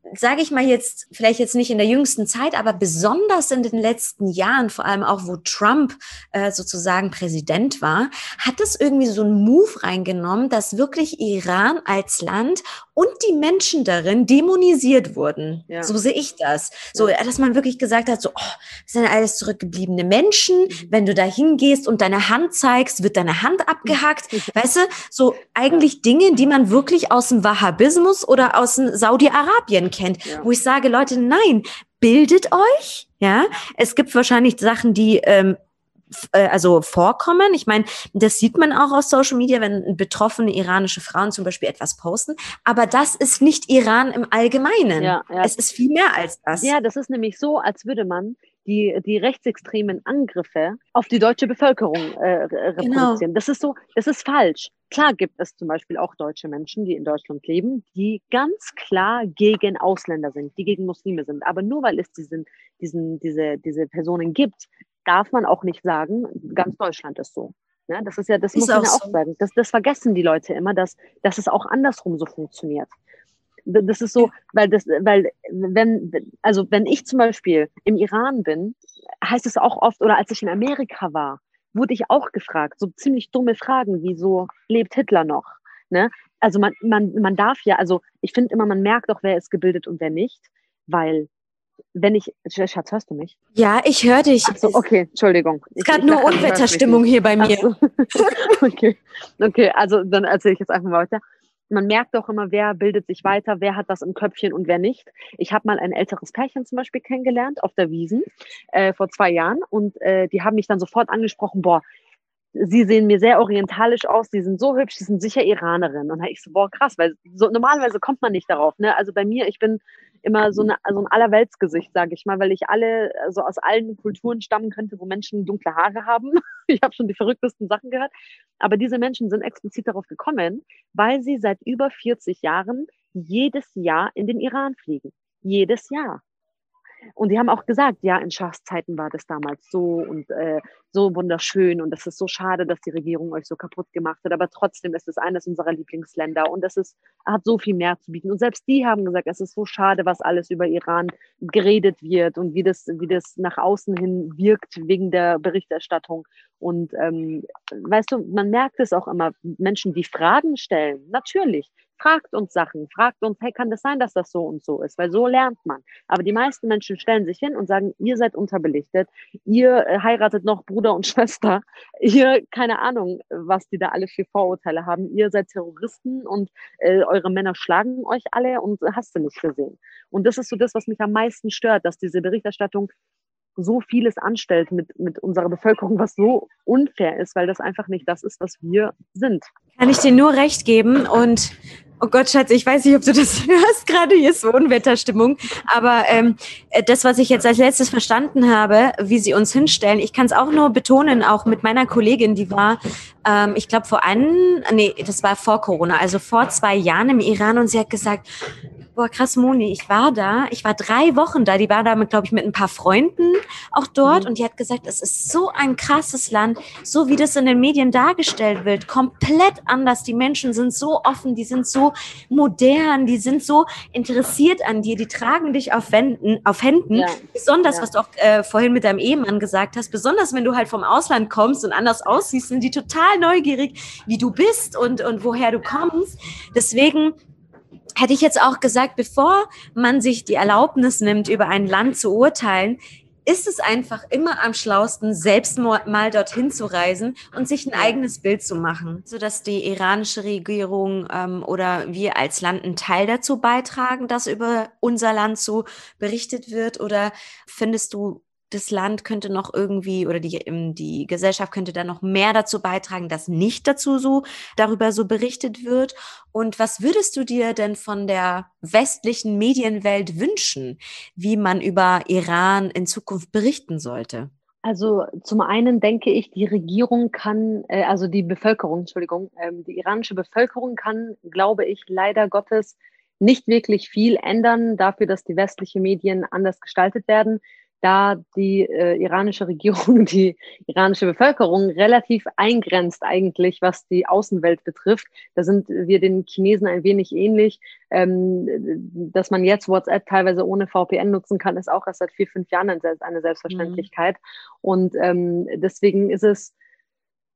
sage ich mal jetzt, vielleicht jetzt nicht in der jüngsten Zeit, aber besonders in den letzten Jahren, vor allem auch wo Trump äh, sozusagen Präsident war, hat es irgendwie so einen Move reingenommen, dass wirklich Iran als Land und die Menschen darin dämonisiert wurden. Ja. So sehe ich das. So, dass man wirklich gesagt hat, so, oh, das sind alles zurückgebliebene Menschen. Mhm. Wenn du da hingehst und deine Hand zeigst, wird deine Hand abgehackt. weißt du, so eigentlich Dinge, die man wirklich aus dem Wahhabismus oder aus dem Saudi-Arabien kennt, ja. wo ich sage, Leute, nein, bildet euch. Ja, es gibt wahrscheinlich Sachen, die ähm, äh, also vorkommen. Ich meine, das sieht man auch aus Social Media, wenn betroffene iranische Frauen zum Beispiel etwas posten. Aber das ist nicht Iran im Allgemeinen. Ja, ja. Es ist viel mehr als das. Ja, das ist nämlich so, als würde man die, die rechtsextremen Angriffe auf die deutsche Bevölkerung äh, reproduzieren. Genau. Das ist so, das ist falsch. Klar gibt es zum Beispiel auch deutsche Menschen, die in Deutschland leben, die ganz klar gegen Ausländer sind, die gegen Muslime sind. Aber nur weil es diesen, diesen, diese, diese Personen gibt, darf man auch nicht sagen, ganz Deutschland ist so. Ja, das ist ja, das ist muss man ja auch so. sagen. Das, das vergessen die Leute immer, dass, dass es auch andersrum so funktioniert. Das ist so, weil das, weil, wenn, also wenn ich zum Beispiel im Iran bin, heißt es auch oft, oder als ich in Amerika war, wurde ich auch gefragt, so ziemlich dumme Fragen, wie so, lebt Hitler noch? Ne? Also man, man, man darf ja, also ich finde immer, man merkt auch, wer ist gebildet und wer nicht, weil wenn ich, Schatz, hörst du mich? Ja, ich höre dich. Ach so, okay, Entschuldigung. Es ist gerade nur Unwetterstimmung hier bei mir. So. okay. okay, also dann erzähle ich jetzt einfach mal weiter. Man merkt auch immer, wer bildet sich weiter, wer hat das im Köpfchen und wer nicht. Ich habe mal ein älteres Pärchen zum Beispiel kennengelernt auf der Wiesen äh, vor zwei Jahren und äh, die haben mich dann sofort angesprochen, boah, sie sehen mir sehr orientalisch aus, die sind so hübsch, die sind sicher Iranerin. Und da ich so, boah, krass, weil so, normalerweise kommt man nicht darauf. Ne? Also bei mir, ich bin immer so, eine, so ein Allerweltsgesicht, sage ich mal, weil ich alle, also aus allen Kulturen stammen könnte, wo Menschen dunkle Haare haben. Ich habe schon die verrücktesten Sachen gehört. Aber diese Menschen sind explizit darauf gekommen, weil sie seit über 40 Jahren jedes Jahr in den Iran fliegen. Jedes Jahr. Und die haben auch gesagt, ja, in Schahs Zeiten war das damals so und äh, so wunderschön und es ist so schade, dass die Regierung euch so kaputt gemacht hat, aber trotzdem ist es eines unserer Lieblingsländer und es ist, hat so viel mehr zu bieten. Und selbst die haben gesagt, es ist so schade, was alles über Iran geredet wird und wie das, wie das nach außen hin wirkt wegen der Berichterstattung. Und ähm, weißt du, man merkt es auch immer, Menschen, die Fragen stellen, natürlich, fragt uns Sachen, fragt uns, hey, kann das sein, dass das so und so ist? Weil so lernt man. Aber die meisten Menschen stellen sich hin und sagen, ihr seid unterbelichtet, ihr äh, heiratet noch Bruder und Schwester, ihr, keine Ahnung, was die da alle für Vorurteile haben, ihr seid Terroristen und äh, eure Männer schlagen euch alle und hast du nicht gesehen. Und das ist so das, was mich am meisten stört, dass diese Berichterstattung so vieles anstellt mit, mit unserer Bevölkerung, was so unfair ist, weil das einfach nicht das ist, was wir sind. Kann ich dir nur recht geben und Oh Gott, Schatz, ich weiß nicht, ob du das hörst. Gerade hier ist so Unwetterstimmung. Aber ähm, äh, das, was ich jetzt als letztes verstanden habe, wie sie uns hinstellen, ich kann es auch nur betonen, auch mit meiner Kollegin, die war, ähm, ich glaube, vor einem, nee, das war vor Corona, also vor zwei Jahren im Iran und sie hat gesagt, boah, krass, Moni, ich war da, ich war drei Wochen da, die war da, glaube ich, mit ein paar Freunden auch dort mhm. und die hat gesagt, es ist so ein krasses Land, so wie das in den Medien dargestellt wird, komplett anders. Die Menschen sind so offen, die sind so modern, die sind so interessiert an dir, die tragen dich auf, Wänden, auf Händen. Ja. Besonders, ja. was du auch äh, vorhin mit deinem Ehemann gesagt hast, besonders wenn du halt vom Ausland kommst und anders aussiehst, sind die total neugierig, wie du bist und, und woher du kommst. Deswegen hätte ich jetzt auch gesagt, bevor man sich die Erlaubnis nimmt, über ein Land zu urteilen, ist es einfach immer am schlausten, selbst mal dorthin zu reisen und sich ein eigenes Bild zu machen, sodass die iranische Regierung ähm, oder wir als Land einen Teil dazu beitragen, dass über unser Land so berichtet wird? Oder findest du, das Land könnte noch irgendwie oder die, ähm, die Gesellschaft könnte da noch mehr dazu beitragen, dass nicht dazu so darüber so berichtet wird. Und was würdest du dir denn von der westlichen Medienwelt wünschen, wie man über Iran in Zukunft berichten sollte? Also zum einen denke ich, die Regierung kann, äh, also die Bevölkerung, Entschuldigung, ähm, die iranische Bevölkerung kann, glaube ich, leider Gottes nicht wirklich viel ändern dafür, dass die westlichen Medien anders gestaltet werden da die äh, iranische Regierung die iranische Bevölkerung relativ eingrenzt eigentlich, was die Außenwelt betrifft. Da sind wir den Chinesen ein wenig ähnlich. Ähm, dass man jetzt WhatsApp teilweise ohne VPN nutzen kann, ist auch erst seit vier, fünf Jahren eine Selbstverständlichkeit. Mhm. Und ähm, deswegen ist es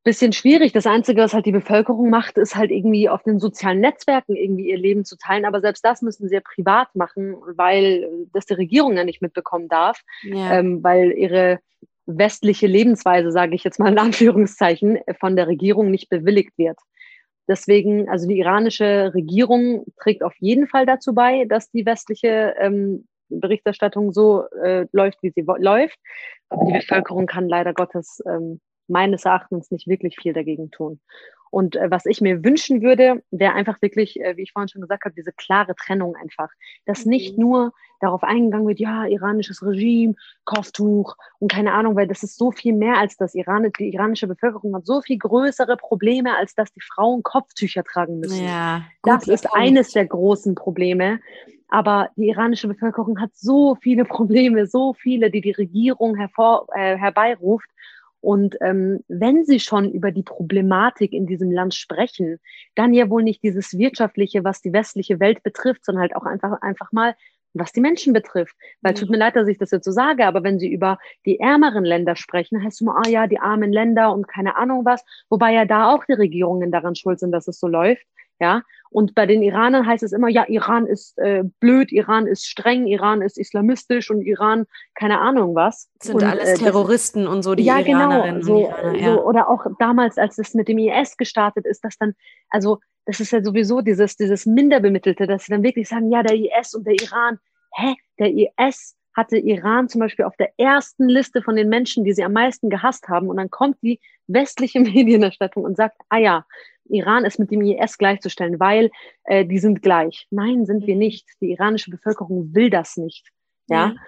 bisschen schwierig. Das Einzige, was halt die Bevölkerung macht, ist halt irgendwie auf den sozialen Netzwerken irgendwie ihr Leben zu teilen. Aber selbst das müssen sie ja privat machen, weil das die Regierung ja nicht mitbekommen darf, ja. ähm, weil ihre westliche Lebensweise, sage ich jetzt mal in Anführungszeichen, von der Regierung nicht bewilligt wird. Deswegen, also die iranische Regierung trägt auf jeden Fall dazu bei, dass die westliche ähm, Berichterstattung so äh, läuft, wie sie läuft. Aber die Bevölkerung kann leider Gottes ähm, meines Erachtens nicht wirklich viel dagegen tun. Und äh, was ich mir wünschen würde, wäre einfach wirklich, äh, wie ich vorhin schon gesagt habe, diese klare Trennung einfach. Dass mhm. nicht nur darauf eingegangen wird, ja, iranisches Regime, Kopftuch und keine Ahnung, weil das ist so viel mehr als das. Iran, die iranische Bevölkerung hat so viel größere Probleme, als dass die Frauen Kopftücher tragen müssen. Ja, das ist Punkt. eines der großen Probleme. Aber die iranische Bevölkerung hat so viele Probleme, so viele, die die Regierung hervor, äh, herbeiruft. Und ähm, wenn Sie schon über die Problematik in diesem Land sprechen, dann ja wohl nicht dieses Wirtschaftliche, was die westliche Welt betrifft, sondern halt auch einfach, einfach mal, was die Menschen betrifft. Weil tut mir leid, dass ich das jetzt so sage, aber wenn Sie über die ärmeren Länder sprechen, heißt es immer, ah ja, die armen Länder und keine Ahnung was, wobei ja da auch die Regierungen daran schuld sind, dass es so läuft. Ja, und bei den Iranern heißt es immer, ja, Iran ist äh, blöd, Iran ist streng, Iran ist islamistisch und Iran, keine Ahnung was. Sind und, alles äh, Terroristen das, und so, die ja, genau, Iranerinnen genau, so, Iraner, ja. so, Oder auch damals, als es mit dem IS gestartet ist, dass dann, also das ist ja sowieso dieses, dieses Minderbemittelte, dass sie dann wirklich sagen, ja, der IS und der Iran, hä, der IS hatte Iran zum Beispiel auf der ersten Liste von den Menschen, die sie am meisten gehasst haben. Und dann kommt die westliche Medienerstattung und sagt, ah ja, Iran ist mit dem IS gleichzustellen, weil äh, die sind gleich. Nein, sind wir nicht. Die iranische Bevölkerung will das nicht. Ja. Mhm.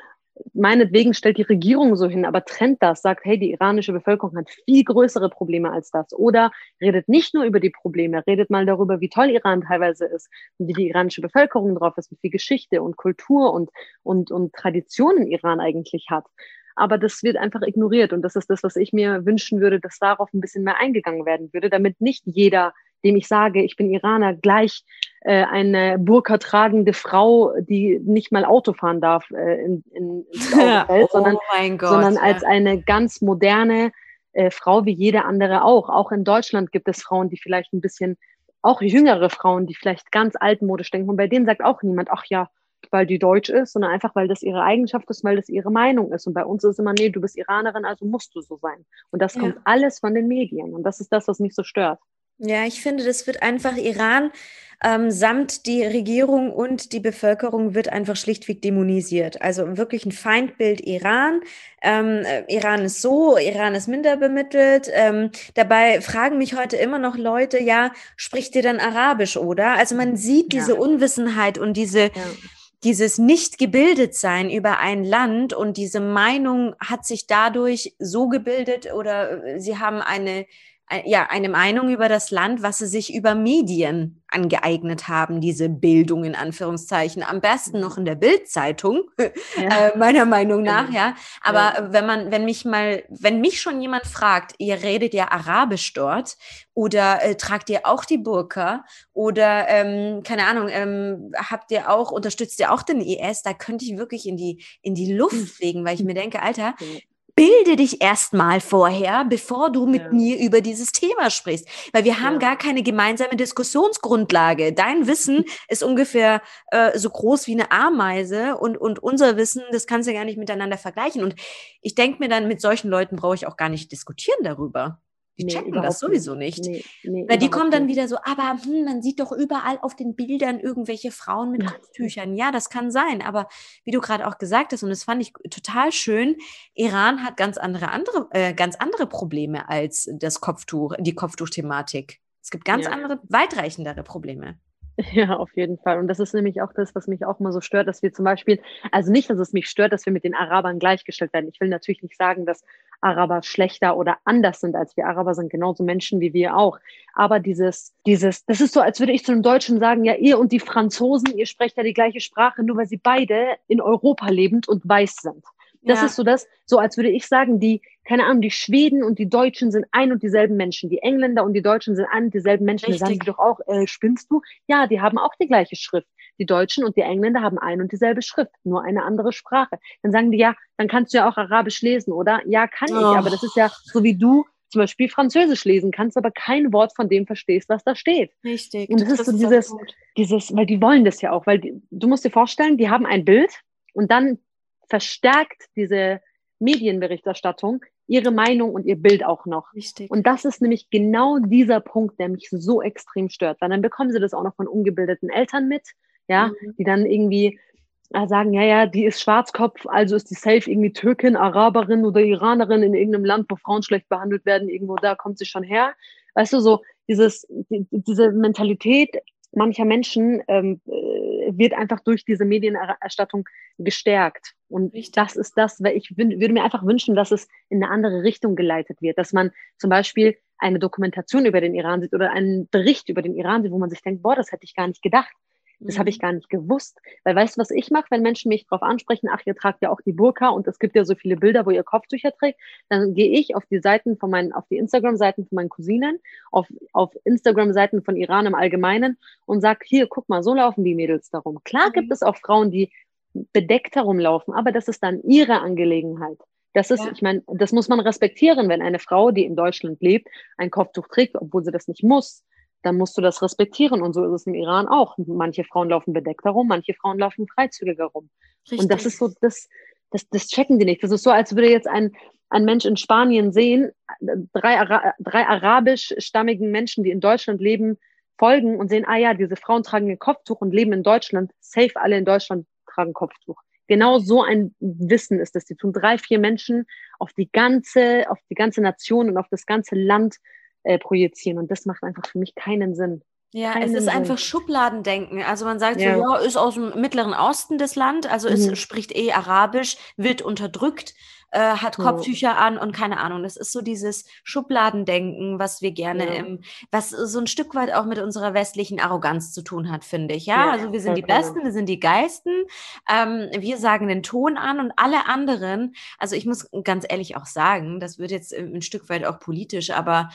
Meinetwegen stellt die Regierung so hin, aber trennt das, sagt, hey, die iranische Bevölkerung hat viel größere Probleme als das. Oder redet nicht nur über die Probleme, redet mal darüber, wie toll Iran teilweise ist und wie die iranische Bevölkerung drauf ist, wie viel Geschichte und Kultur und, und, und Traditionen Iran eigentlich hat aber das wird einfach ignoriert. Und das ist das, was ich mir wünschen würde, dass darauf ein bisschen mehr eingegangen werden würde, damit nicht jeder, dem ich sage, ich bin Iraner, gleich äh, eine Burka tragende Frau, die nicht mal Auto fahren darf, äh, in, in, ins Auto fällt, oh sondern, Gott, sondern ja. als eine ganz moderne äh, Frau wie jede andere auch. Auch in Deutschland gibt es Frauen, die vielleicht ein bisschen, auch jüngere Frauen, die vielleicht ganz altmodisch denken. Und bei denen sagt auch niemand, ach ja, weil die deutsch ist, sondern einfach, weil das ihre Eigenschaft ist, weil das ihre Meinung ist. Und bei uns ist immer, nee, du bist Iranerin, also musst du so sein. Und das ja. kommt alles von den Medien. Und das ist das, was mich so stört. Ja, ich finde, das wird einfach Iran ähm, samt die Regierung und die Bevölkerung wird einfach schlichtweg dämonisiert. Also wirklich ein Feindbild Iran. Ähm, äh, Iran ist so, Iran ist minder bemittelt. Ähm, dabei fragen mich heute immer noch Leute, ja, spricht ihr dann Arabisch, oder? Also man sieht diese ja. Unwissenheit und diese ja dieses nicht gebildet sein über ein Land und diese Meinung hat sich dadurch so gebildet oder äh, sie haben eine ja, eine Meinung über das Land, was sie sich über Medien angeeignet haben, diese Bildung in Anführungszeichen. Am besten noch in der Bildzeitung, ja. äh, meiner Meinung nach, genau. ja. Aber ja. wenn man, wenn mich mal, wenn mich schon jemand fragt, ihr redet ja Arabisch dort oder äh, tragt ihr auch die Burka oder ähm, keine Ahnung, ähm, habt ihr auch, unterstützt ihr auch den IS, da könnte ich wirklich in die, in die Luft hm. fliegen, weil ich mir denke, Alter, bilde dich erstmal vorher, bevor du mit ja. mir über dieses Thema sprichst. Weil wir haben ja. gar keine gemeinsame Diskussionsgrundlage. Dein Wissen ist ungefähr äh, so groß wie eine Ameise und, und unser Wissen, das kannst du gar nicht miteinander vergleichen. Und ich denke mir dann, mit solchen Leuten brauche ich auch gar nicht diskutieren darüber. Die nee, checken das sowieso nicht. Nee, nee, Weil die kommen dann nicht. wieder so, aber hm, man sieht doch überall auf den Bildern irgendwelche Frauen mit Kopftüchern. Ja, das kann sein. Aber wie du gerade auch gesagt hast, und das fand ich total schön, Iran hat ganz andere, andere, äh, ganz andere Probleme als das Kopftuch, die Kopftuchthematik. Es gibt ganz ja. andere, weitreichendere Probleme. Ja, auf jeden Fall. Und das ist nämlich auch das, was mich auch immer so stört, dass wir zum Beispiel, also nicht, dass es mich stört, dass wir mit den Arabern gleichgestellt werden. Ich will natürlich nicht sagen, dass Araber schlechter oder anders sind als wir. Araber sind genauso Menschen wie wir auch. Aber dieses, dieses, das ist so, als würde ich zu einem Deutschen sagen, ja, ihr und die Franzosen, ihr sprecht ja die gleiche Sprache, nur weil sie beide in Europa lebend und weiß sind. Das ja. ist so das, so als würde ich sagen, die, keine Ahnung, die Schweden und die Deutschen sind ein und dieselben Menschen. Die Engländer und die Deutschen sind ein und dieselben Menschen. Da sagen die doch auch, äh, spinnst du? Ja, die haben auch die gleiche Schrift. Die Deutschen und die Engländer haben ein und dieselbe Schrift, nur eine andere Sprache. Dann sagen die, ja, dann kannst du ja auch Arabisch lesen, oder? Ja, kann oh. ich, aber das ist ja so wie du zum Beispiel Französisch lesen kannst, aber kein Wort von dem verstehst, was da steht. Richtig. Und das, das ist so ist dieses, dieses, weil die wollen das ja auch, weil die, du musst dir vorstellen, die haben ein Bild und dann verstärkt diese Medienberichterstattung ihre Meinung und ihr Bild auch noch. Richtig. Und das ist nämlich genau dieser Punkt, der mich so extrem stört. Weil dann bekommen sie das auch noch von ungebildeten Eltern mit, ja, mhm. die dann irgendwie äh, sagen, ja, ja, die ist Schwarzkopf, also ist die safe irgendwie Türkin, Araberin oder Iranerin in irgendeinem Land, wo Frauen schlecht behandelt werden, irgendwo da kommt sie schon her. Weißt du, so dieses, die, diese Mentalität mancher Menschen ähm, äh, wird einfach durch diese Medienerstattung gestärkt. Und Richtig. das ist das, weil ich würde mir einfach wünschen, dass es in eine andere Richtung geleitet wird, dass man zum Beispiel eine Dokumentation über den Iran sieht oder einen Bericht über den Iran sieht, wo man sich denkt, boah, das hätte ich gar nicht gedacht. Das mhm. habe ich gar nicht gewusst. Weil weißt du, was ich mache, wenn Menschen mich darauf ansprechen, ach, ihr tragt ja auch die Burka und es gibt ja so viele Bilder, wo ihr Kopftücher trägt, dann gehe ich auf die Seiten von meinen, auf die Instagram-Seiten von meinen Cousinen, auf, auf Instagram-Seiten von Iran im Allgemeinen und sage, hier, guck mal, so laufen die Mädels darum. Klar mhm. gibt es auch Frauen, die bedeckt herumlaufen, aber das ist dann ihre Angelegenheit. Das ist, ja. ich meine, das muss man respektieren, wenn eine Frau, die in Deutschland lebt, ein Kopftuch trägt, obwohl sie das nicht muss dann musst du das respektieren. Und so ist es im Iran auch. Manche Frauen laufen bedeckt herum, manche Frauen laufen freizügig herum. Richtig. Und das ist so, das, das, das checken die nicht. Das ist so, als würde jetzt ein, ein Mensch in Spanien sehen, drei, Ara drei arabischstammigen Menschen, die in Deutschland leben, folgen und sehen, ah ja, diese Frauen tragen ein Kopftuch und leben in Deutschland. Safe alle in Deutschland tragen Kopftuch. Genau so ein Wissen ist das. Die tun drei, vier Menschen auf die ganze, auf die ganze Nation und auf das ganze Land äh, projizieren. Und das macht einfach für mich keinen Sinn. Ja, keinen es ist Sinn. einfach Schubladendenken. Also man sagt ja. so, ja, ist aus dem Mittleren Osten des Land, also mhm. es spricht eh Arabisch, wird unterdrückt äh, hat Kopftücher ja. an und keine Ahnung. Das ist so dieses Schubladendenken, was wir gerne ja. im, was so ein Stück weit auch mit unserer westlichen Arroganz zu tun hat, finde ich. Ja, ja also wir sind die Besten, wir sind die Geisten, ähm, wir sagen den Ton an und alle anderen, also ich muss ganz ehrlich auch sagen, das wird jetzt ein Stück weit auch politisch, aber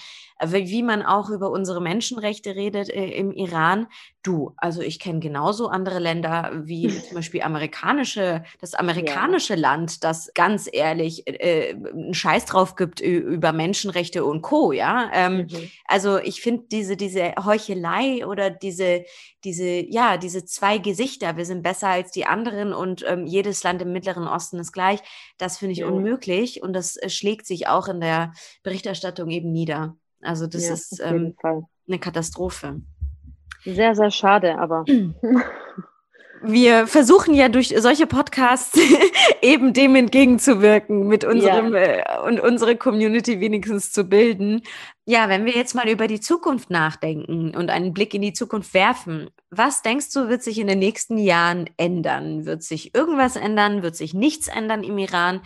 wie man auch über unsere Menschenrechte redet äh, im Iran, du, also ich kenne genauso andere Länder wie zum Beispiel amerikanische, das amerikanische Land, das ganz ehrlich ehrlich äh, einen Scheiß drauf gibt über Menschenrechte und Co. Ja, ähm, mhm. also ich finde diese diese Heuchelei oder diese diese ja diese zwei Gesichter, wir sind besser als die anderen und ähm, jedes Land im Mittleren Osten ist gleich. Das finde ich ja. unmöglich und das äh, schlägt sich auch in der Berichterstattung eben nieder. Also das ja, ist ähm, eine Katastrophe. Sehr sehr schade, aber wir versuchen ja durch solche Podcasts eben dem entgegenzuwirken, mit unserem ja. äh, und unsere Community wenigstens zu bilden. Ja, wenn wir jetzt mal über die Zukunft nachdenken und einen Blick in die Zukunft werfen, was denkst du, wird sich in den nächsten Jahren ändern? Wird sich irgendwas ändern? Wird sich nichts ändern im Iran?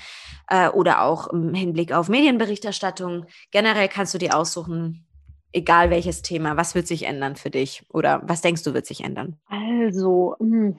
Äh, oder auch im Hinblick auf Medienberichterstattung? Generell kannst du dir aussuchen, egal welches Thema, was wird sich ändern für dich oder was denkst du wird sich ändern? Also, hm,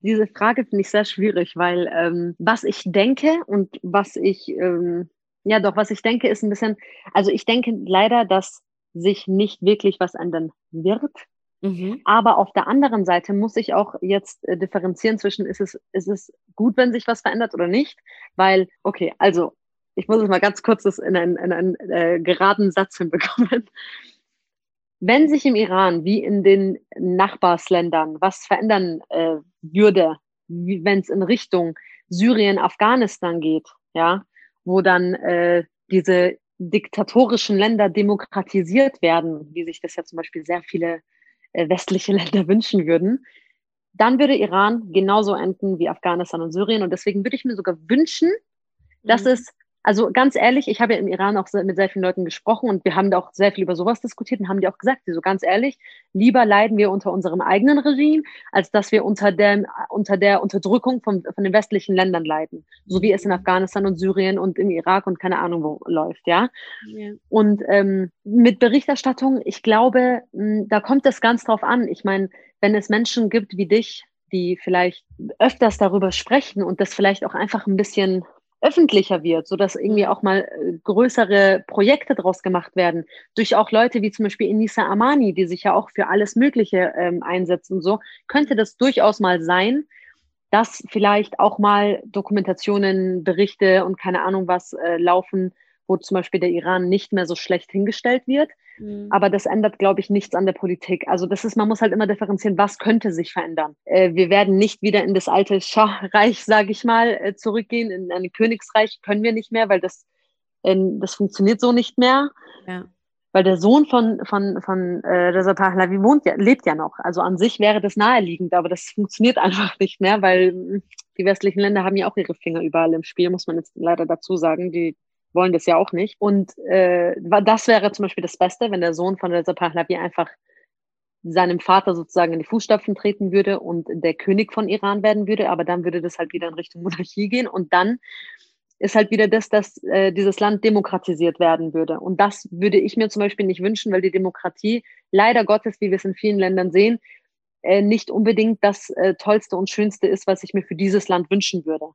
diese Frage finde ich sehr schwierig, weil ähm, was ich denke und was ich, ähm, ja doch, was ich denke ist ein bisschen, also ich denke leider, dass sich nicht wirklich was ändern wird. Mhm. Aber auf der anderen Seite muss ich auch jetzt äh, differenzieren zwischen, ist es, ist es gut, wenn sich was verändert oder nicht? Weil, okay, also ich muss es mal ganz kurz in einen, in einen äh, geraden Satz hinbekommen. Wenn sich im Iran wie in den Nachbarsländern was verändern äh, würde, wenn es in Richtung Syrien, Afghanistan geht, ja, wo dann äh, diese diktatorischen Länder demokratisiert werden, wie sich das ja zum Beispiel sehr viele äh, westliche Länder wünschen würden, dann würde Iran genauso enden wie Afghanistan und Syrien. Und deswegen würde ich mir sogar wünschen, dass mhm. es also ganz ehrlich, ich habe ja im Iran auch mit sehr vielen Leuten gesprochen und wir haben da auch sehr viel über sowas diskutiert und haben die auch gesagt, so ganz ehrlich, lieber leiden wir unter unserem eigenen Regime, als dass wir unter der, unter der Unterdrückung von, von den westlichen Ländern leiden. So wie es in Afghanistan und Syrien und im Irak und keine Ahnung wo läuft, ja. ja. Und ähm, mit Berichterstattung, ich glaube, mh, da kommt es ganz drauf an. Ich meine, wenn es Menschen gibt wie dich, die vielleicht öfters darüber sprechen und das vielleicht auch einfach ein bisschen öffentlicher wird, so dass irgendwie auch mal äh, größere Projekte daraus gemacht werden, durch auch Leute wie zum Beispiel Inisa Amani, die sich ja auch für alles Mögliche ähm, einsetzen so, könnte das durchaus mal sein, dass vielleicht auch mal Dokumentationen, Berichte und keine Ahnung was äh, laufen, wo zum Beispiel der Iran nicht mehr so schlecht hingestellt wird. Mhm. Aber das ändert, glaube ich, nichts an der Politik. Also das ist, man muss halt immer differenzieren, was könnte sich verändern. Äh, wir werden nicht wieder in das alte Schachreich, sage ich mal, äh, zurückgehen. In ein Königsreich können wir nicht mehr, weil das, äh, das funktioniert so nicht mehr. Ja. Weil der Sohn von, von, von äh, Reza Pahlavi wohnt ja, lebt ja noch. Also an sich wäre das naheliegend, aber das funktioniert einfach nicht mehr, weil die westlichen Länder haben ja auch ihre Finger überall im Spiel, muss man jetzt leider dazu sagen. Die wollen das ja auch nicht. Und äh, das wäre zum Beispiel das Beste, wenn der Sohn von Reza Pahlavi einfach seinem Vater sozusagen in die Fußstapfen treten würde und der König von Iran werden würde, aber dann würde das halt wieder in Richtung Monarchie gehen und dann ist halt wieder das, dass äh, dieses Land demokratisiert werden würde. Und das würde ich mir zum Beispiel nicht wünschen, weil die Demokratie leider Gottes, wie wir es in vielen Ländern sehen, äh, nicht unbedingt das äh, Tollste und Schönste ist, was ich mir für dieses Land wünschen würde.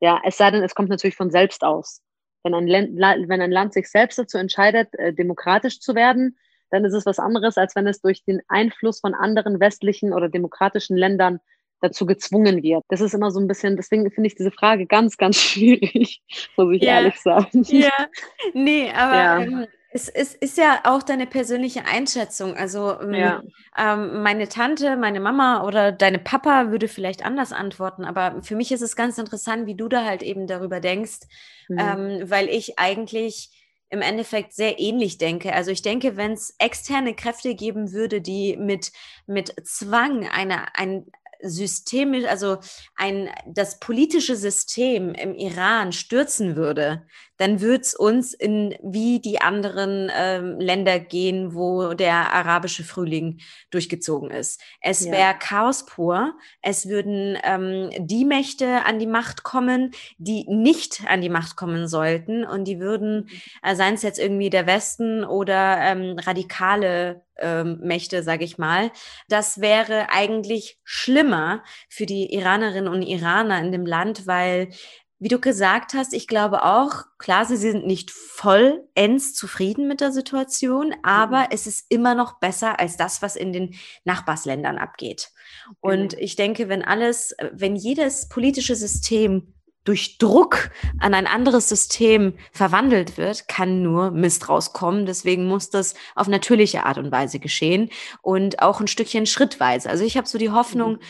Ja, es sei denn, es kommt natürlich von selbst aus. Wenn ein, Land, wenn ein Land sich selbst dazu entscheidet, äh, demokratisch zu werden, dann ist es was anderes, als wenn es durch den Einfluss von anderen westlichen oder demokratischen Ländern dazu gezwungen wird. Das ist immer so ein bisschen, deswegen finde ich diese Frage ganz, ganz schwierig, muss ich ja. ehrlich sagen. Ja, nee, aber ja. Ähm, es, es, ist ja auch deine persönliche Einschätzung. Also ähm, ja. ähm, meine Tante, meine Mama oder deine Papa würde vielleicht anders antworten, aber für mich ist es ganz interessant, wie du da halt eben darüber denkst, mhm. ähm, weil ich eigentlich im Endeffekt sehr ähnlich denke. Also ich denke, wenn es externe Kräfte geben würde, die mit, mit Zwang eine, ein, systemisch, also ein, das politische System im Iran stürzen würde, dann würde es uns in wie die anderen ähm, Länder gehen, wo der arabische Frühling durchgezogen ist. Es ja. wäre Chaos pur. Es würden ähm, die Mächte an die Macht kommen, die nicht an die Macht kommen sollten. Und die würden, äh, seien es jetzt irgendwie der Westen oder ähm, radikale ähm, Mächte, sage ich mal. Das wäre eigentlich schlimmer für die Iranerinnen und Iraner in dem Land, weil wie du gesagt hast, ich glaube auch, klar, sie sind nicht vollends zufrieden mit der Situation, aber mhm. es ist immer noch besser als das, was in den Nachbarsländern abgeht. Und ich denke, wenn alles, wenn jedes politische System durch Druck an ein anderes System verwandelt wird, kann nur Mist rauskommen. Deswegen muss das auf natürliche Art und Weise geschehen und auch ein Stückchen schrittweise. Also ich habe so die Hoffnung, mhm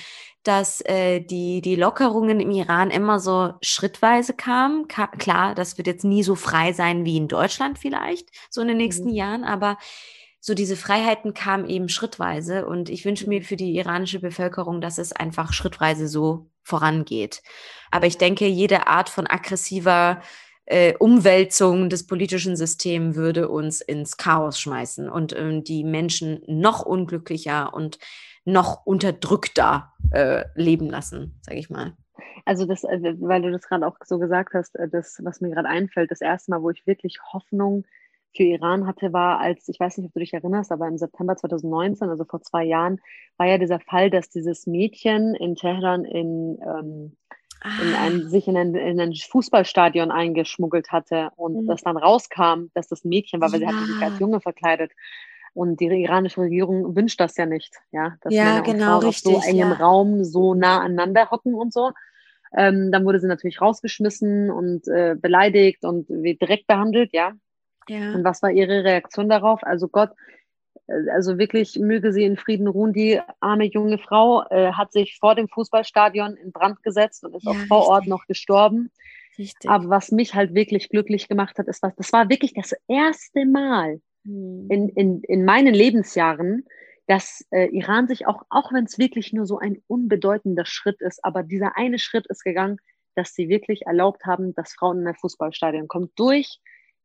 dass äh, die, die Lockerungen im Iran immer so schrittweise kamen. Ka klar, das wird jetzt nie so frei sein wie in Deutschland vielleicht, so in den nächsten mhm. Jahren, aber so diese Freiheiten kamen eben schrittweise und ich wünsche mir für die iranische Bevölkerung, dass es einfach schrittweise so vorangeht. Aber ich denke, jede Art von aggressiver äh, Umwälzung des politischen Systems würde uns ins Chaos schmeißen und ähm, die Menschen noch unglücklicher und noch unterdrückter äh, leben lassen, sage ich mal. Also das, äh, weil du das gerade auch so gesagt hast, äh, das, was mir gerade einfällt, das erste Mal, wo ich wirklich Hoffnung für Iran hatte, war als, ich weiß nicht, ob du dich erinnerst, aber im September 2019, also vor zwei Jahren, war ja dieser Fall, dass dieses Mädchen in Teheran in, ähm, in ein, ah. sich in ein, in ein, Fußballstadion eingeschmuggelt hatte und mhm. das dann rauskam, dass das Mädchen war, weil ja. sie hatte sich als Junge verkleidet. Und die iranische Regierung wünscht das ja nicht, ja, dass ja, Männer genau, und Frauen richtig, auf so engem ja. Raum so nah aneinander hocken und so. Ähm, dann wurde sie natürlich rausgeschmissen und äh, beleidigt und direkt behandelt, ja. Ja. Und was war ihre Reaktion darauf? Also Gott, äh, also wirklich möge sie in Frieden ruhen. Die arme junge Frau äh, hat sich vor dem Fußballstadion in Brand gesetzt und ist ja, auch vor richtig. Ort noch gestorben. Richtig. Aber was mich halt wirklich glücklich gemacht hat, ist was, das war wirklich das erste Mal. In, in, in meinen Lebensjahren, dass äh, Iran sich auch, auch wenn es wirklich nur so ein unbedeutender Schritt ist, aber dieser eine Schritt ist gegangen, dass sie wirklich erlaubt haben, dass Frauen in ein Fußballstadion kommen durch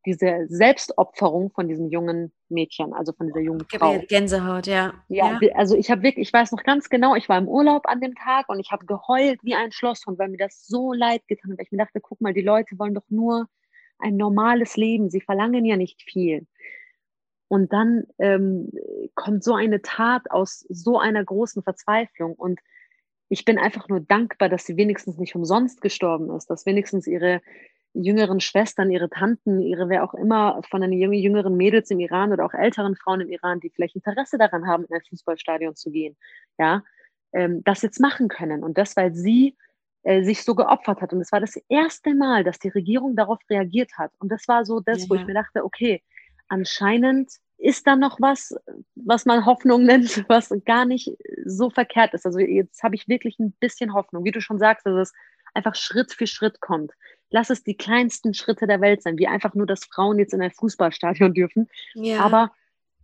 diese Selbstopferung von diesem jungen Mädchen, also von dieser jungen Frau. Gänsehaut, ja. Ja, ja. also ich habe wirklich, ich weiß noch ganz genau, ich war im Urlaub an dem Tag und ich habe geheult wie ein Schlosshund, weil mir das so leid getan hat. Weil ich mir dachte, guck mal, die Leute wollen doch nur ein normales Leben, sie verlangen ja nicht viel. Und dann ähm, kommt so eine Tat aus so einer großen Verzweiflung und ich bin einfach nur dankbar, dass sie wenigstens nicht umsonst gestorben ist, dass wenigstens ihre jüngeren Schwestern, ihre Tanten, ihre wer auch immer von den jüngeren Mädels im Iran oder auch älteren Frauen im Iran, die vielleicht Interesse daran haben, in ein Fußballstadion zu gehen, ja, ähm, das jetzt machen können. Und das, weil sie äh, sich so geopfert hat. Und es war das erste Mal, dass die Regierung darauf reagiert hat. Und das war so das, ja. wo ich mir dachte, okay, anscheinend ist da noch was, was man Hoffnung nennt, was gar nicht so verkehrt ist. Also jetzt habe ich wirklich ein bisschen Hoffnung. Wie du schon sagst, dass es einfach Schritt für Schritt kommt lass es die kleinsten Schritte der Welt sein, wie einfach nur, dass Frauen jetzt in ein Fußballstadion dürfen. Ja. Aber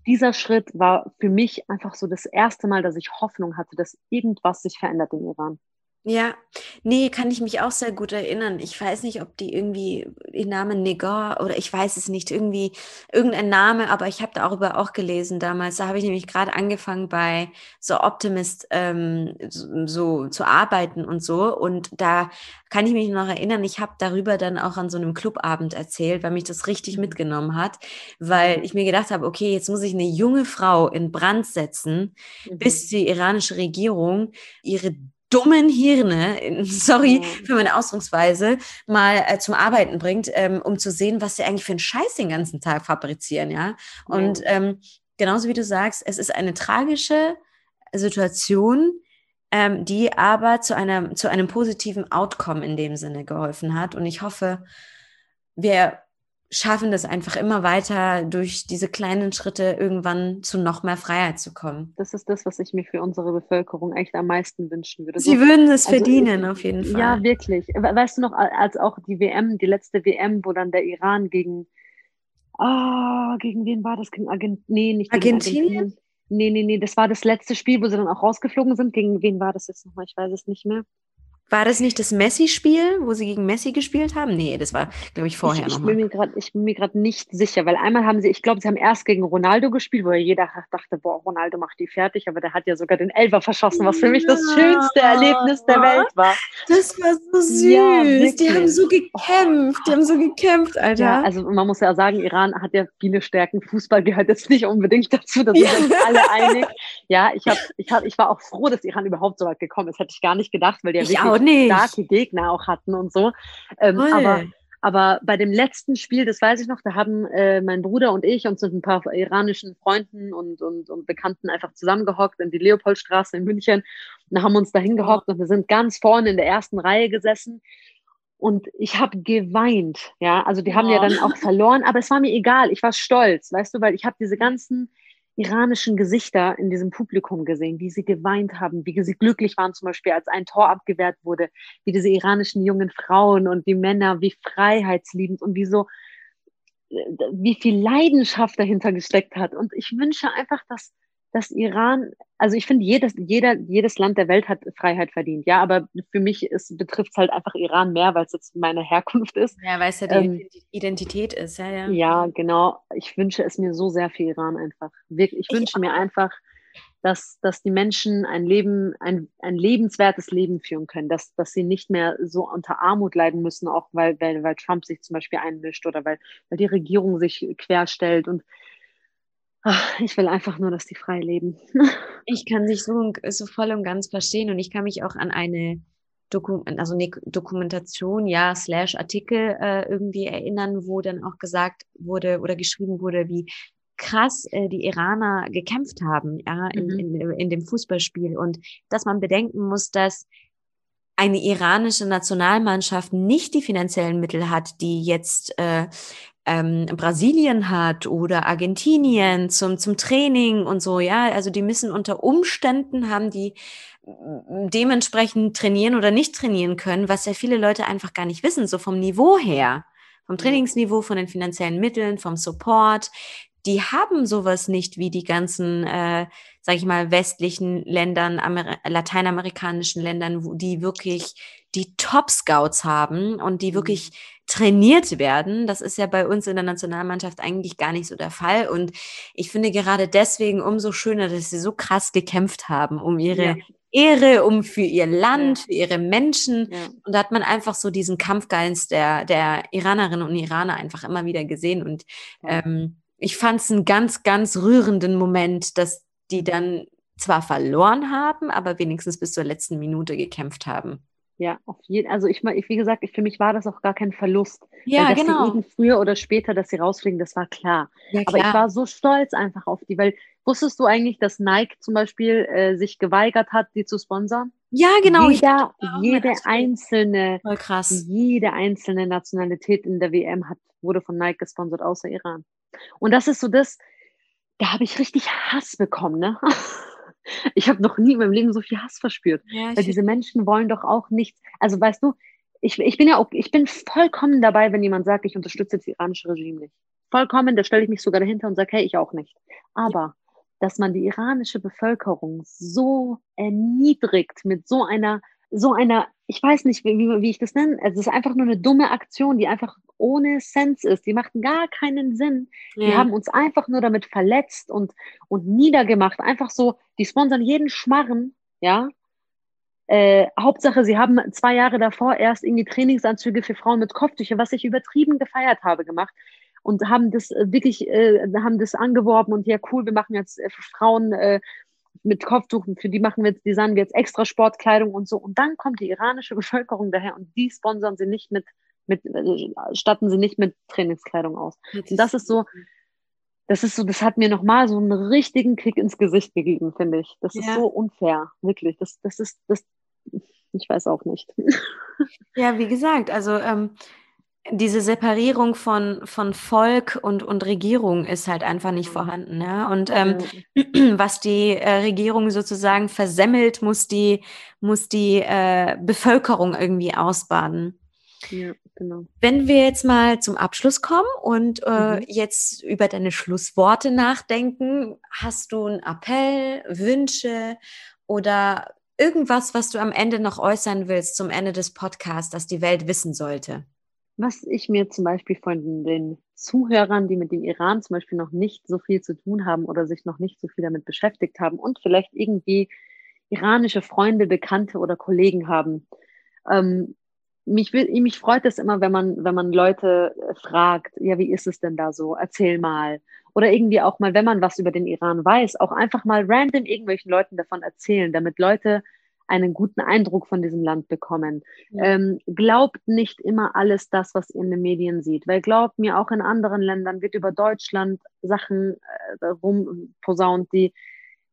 dieser Schritt war für mich einfach so das erste Mal, dass ich Hoffnung hatte, dass irgendwas sich verändert im Iran. Ja, nee, kann ich mich auch sehr gut erinnern. Ich weiß nicht, ob die irgendwie den Namen Negar oder ich weiß es nicht, irgendwie irgendein Name, aber ich habe darüber auch gelesen damals. Da habe ich nämlich gerade angefangen bei so Optimist ähm, so, so, zu arbeiten und so. Und da kann ich mich noch erinnern, ich habe darüber dann auch an so einem Clubabend erzählt, weil mich das richtig mhm. mitgenommen hat, weil mhm. ich mir gedacht habe, okay, jetzt muss ich eine junge Frau in Brand setzen, mhm. bis die iranische Regierung ihre dummen Hirne, sorry mhm. für meine Ausdrucksweise, mal äh, zum Arbeiten bringt, ähm, um zu sehen, was sie eigentlich für einen Scheiß den ganzen Tag fabrizieren, ja. Und mhm. ähm, genauso wie du sagst, es ist eine tragische Situation, ähm, die aber zu, einer, zu einem positiven Outcome in dem Sinne geholfen hat. Und ich hoffe, wir schaffen das einfach immer weiter, durch diese kleinen Schritte irgendwann zu noch mehr Freiheit zu kommen. Das ist das, was ich mir für unsere Bevölkerung echt am meisten wünschen würde. Sie so, würden es also verdienen, ich, auf jeden Fall. Ja, wirklich. Weißt du noch, als auch die WM, die letzte WM, wo dann der Iran gegen, ah, oh, gegen wen war das? Gegen Argent nee, nicht gegen Argentinien? Argentinien. Nee, nee, nee, das war das letzte Spiel, wo sie dann auch rausgeflogen sind. Gegen wen war das jetzt nochmal? Ich weiß es nicht mehr. War das nicht das Messi-Spiel, wo sie gegen Messi gespielt haben? Nee, das war, glaube ich, vorher ich, ich Bin mir grad, ich bin mir gerade nicht sicher, weil einmal haben sie, ich glaube, sie haben erst gegen Ronaldo gespielt, wo ja jeder dachte, boah, Ronaldo macht die fertig, aber der hat ja sogar den Elfer verschossen, was für mich das schönste Erlebnis der Welt war. Das war so süß. Ja, die haben so gekämpft, die haben so gekämpft, Alter. Ja, also man muss ja sagen, Iran hat ja viele Stärken. Fußball gehört jetzt nicht unbedingt dazu, da sind ja. uns alle einig. Ja, ich, hab, ich, hab, ich war auch froh, dass Iran überhaupt so weit gekommen ist. Hätte ich gar nicht gedacht, weil die ja wirklich nicht. starke Gegner auch hatten und so. Ähm, aber, aber bei dem letzten Spiel, das weiß ich noch, da haben äh, mein Bruder und ich uns mit ein paar iranischen Freunden und, und, und Bekannten einfach zusammengehockt in die Leopoldstraße in München und haben uns da hingehockt und wir sind ganz vorne in der ersten Reihe gesessen. Und ich habe geweint, ja. Also die haben oh. ja dann auch verloren, aber es war mir egal. Ich war stolz, weißt du, weil ich habe diese ganzen iranischen Gesichter in diesem Publikum gesehen, wie sie geweint haben, wie sie glücklich waren, zum Beispiel als ein Tor abgewehrt wurde, wie diese iranischen jungen Frauen und die Männer, wie freiheitsliebend und wie so, wie viel Leidenschaft dahinter gesteckt hat. Und ich wünsche einfach, dass, dass Iran, also ich finde, jedes, jeder, jedes Land der Welt hat Freiheit verdient. Ja, aber für mich betrifft es halt einfach Iran mehr, weil es jetzt meine Herkunft ist. Ja, weil es ja die ähm, Identität ist. Ja, ja. ja, genau. Ich wünsche es mir so sehr für Iran einfach. Wirklich, ich, ich wünsche mir einfach, dass, dass die Menschen ein Leben, ein, ein lebenswertes Leben führen können, dass, dass sie nicht mehr so unter Armut leiden müssen, auch weil, weil, weil Trump sich zum Beispiel einmischt oder weil, weil die Regierung sich querstellt. Und ach, ich will einfach nur, dass die frei leben. ich kann sich so, so voll und ganz verstehen und ich kann mich auch an eine Doku also eine Dokumentation, ja, slash Artikel äh, irgendwie erinnern, wo dann auch gesagt wurde oder geschrieben wurde, wie krass äh, die Iraner gekämpft haben, ja, in, mhm. in, in dem Fußballspiel. Und dass man bedenken muss, dass eine iranische Nationalmannschaft nicht die finanziellen Mittel hat, die jetzt äh, ähm, Brasilien hat oder Argentinien zum, zum Training und so, ja. Also die müssen unter Umständen haben die dementsprechend trainieren oder nicht trainieren können, was ja viele Leute einfach gar nicht wissen, so vom Niveau her, vom Trainingsniveau, von den finanziellen Mitteln, vom Support die haben sowas nicht wie die ganzen, äh, sag ich mal, westlichen Ländern, Amer lateinamerikanischen Ländern, wo die wirklich die Top-Scouts haben und die mhm. wirklich trainiert werden. Das ist ja bei uns in der Nationalmannschaft eigentlich gar nicht so der Fall. Und ich finde gerade deswegen umso schöner, dass sie so krass gekämpft haben um ihre ja. Ehre, um für ihr Land, ja. für ihre Menschen. Ja. Und da hat man einfach so diesen Kampfgeist der, der Iranerinnen und Iraner einfach immer wieder gesehen. Und ähm, ich fand es einen ganz, ganz rührenden Moment, dass die dann zwar verloren haben, aber wenigstens bis zur letzten Minute gekämpft haben. Ja, auf jeden Also ich, ich wie gesagt, ich, für mich war das auch gar kein Verlust. Ja, weil, dass genau. Sie eben früher oder später, dass sie rausfliegen, das war klar. Ja, klar. Aber ich war so stolz einfach auf die, weil wusstest du eigentlich, dass Nike zum Beispiel äh, sich geweigert hat, die zu sponsern? Ja, genau. Jeder, jede einzelne, Voll krass. jede einzelne Nationalität in der WM hat, wurde von Nike gesponsert, außer Iran. Und das ist so das, da habe ich richtig Hass bekommen, ne? Ich habe noch nie in meinem Leben so viel Hass verspürt. Ja, weil diese Menschen wollen doch auch nichts. Also weißt du, ich, ich bin ja auch, ich bin vollkommen dabei, wenn jemand sagt, ich unterstütze das iranische Regime nicht. Vollkommen, da stelle ich mich sogar dahinter und sage, hey, ich auch nicht. Aber dass man die iranische Bevölkerung so erniedrigt mit so einer so einer, ich weiß nicht, wie, wie ich das nenne, es ist einfach nur eine dumme Aktion, die einfach ohne Sens ist. Die macht gar keinen Sinn. Ja. Die haben uns einfach nur damit verletzt und, und niedergemacht. Einfach so, die sponsern jeden Schmarren, ja. Äh, Hauptsache, sie haben zwei Jahre davor erst irgendwie Trainingsanzüge für Frauen mit Kopftüchern, was ich übertrieben gefeiert habe, gemacht und haben das äh, wirklich, äh, haben das angeworben und ja cool, wir machen jetzt äh, für Frauen äh, mit Kopftuchen, für die machen wir jetzt, designen wir jetzt extra Sportkleidung und so. Und dann kommt die iranische Bevölkerung daher und die sponsern sie nicht mit, mit äh, statten sie nicht mit Trainingskleidung aus. Und das ist so, das ist so, das hat mir nochmal so einen richtigen Kick ins Gesicht gegeben, finde ich. Das ja. ist so unfair, wirklich. Das, das ist, das, ich weiß auch nicht. Ja, wie gesagt, also ähm, diese Separierung von, von Volk und, und Regierung ist halt einfach nicht mhm. vorhanden. Ja? Und ähm, was die äh, Regierung sozusagen versemmelt, muss die, muss die äh, Bevölkerung irgendwie ausbaden. Ja, genau. Wenn wir jetzt mal zum Abschluss kommen und äh, mhm. jetzt über deine Schlussworte nachdenken, hast du einen Appell, Wünsche oder irgendwas, was du am Ende noch äußern willst zum Ende des Podcasts, das die Welt wissen sollte? Was ich mir zum Beispiel von den Zuhörern, die mit dem Iran zum Beispiel noch nicht so viel zu tun haben oder sich noch nicht so viel damit beschäftigt haben und vielleicht irgendwie iranische Freunde, Bekannte oder Kollegen haben. Ähm, mich, mich freut es immer, wenn man, wenn man Leute äh, fragt, ja, wie ist es denn da so? Erzähl mal. Oder irgendwie auch mal, wenn man was über den Iran weiß, auch einfach mal random irgendwelchen Leuten davon erzählen, damit Leute einen guten Eindruck von diesem Land bekommen. Ja. Ähm, glaubt nicht immer alles das, was ihr in den Medien sieht, weil glaubt mir, auch in anderen Ländern wird über Deutschland Sachen äh, rumposaunt, die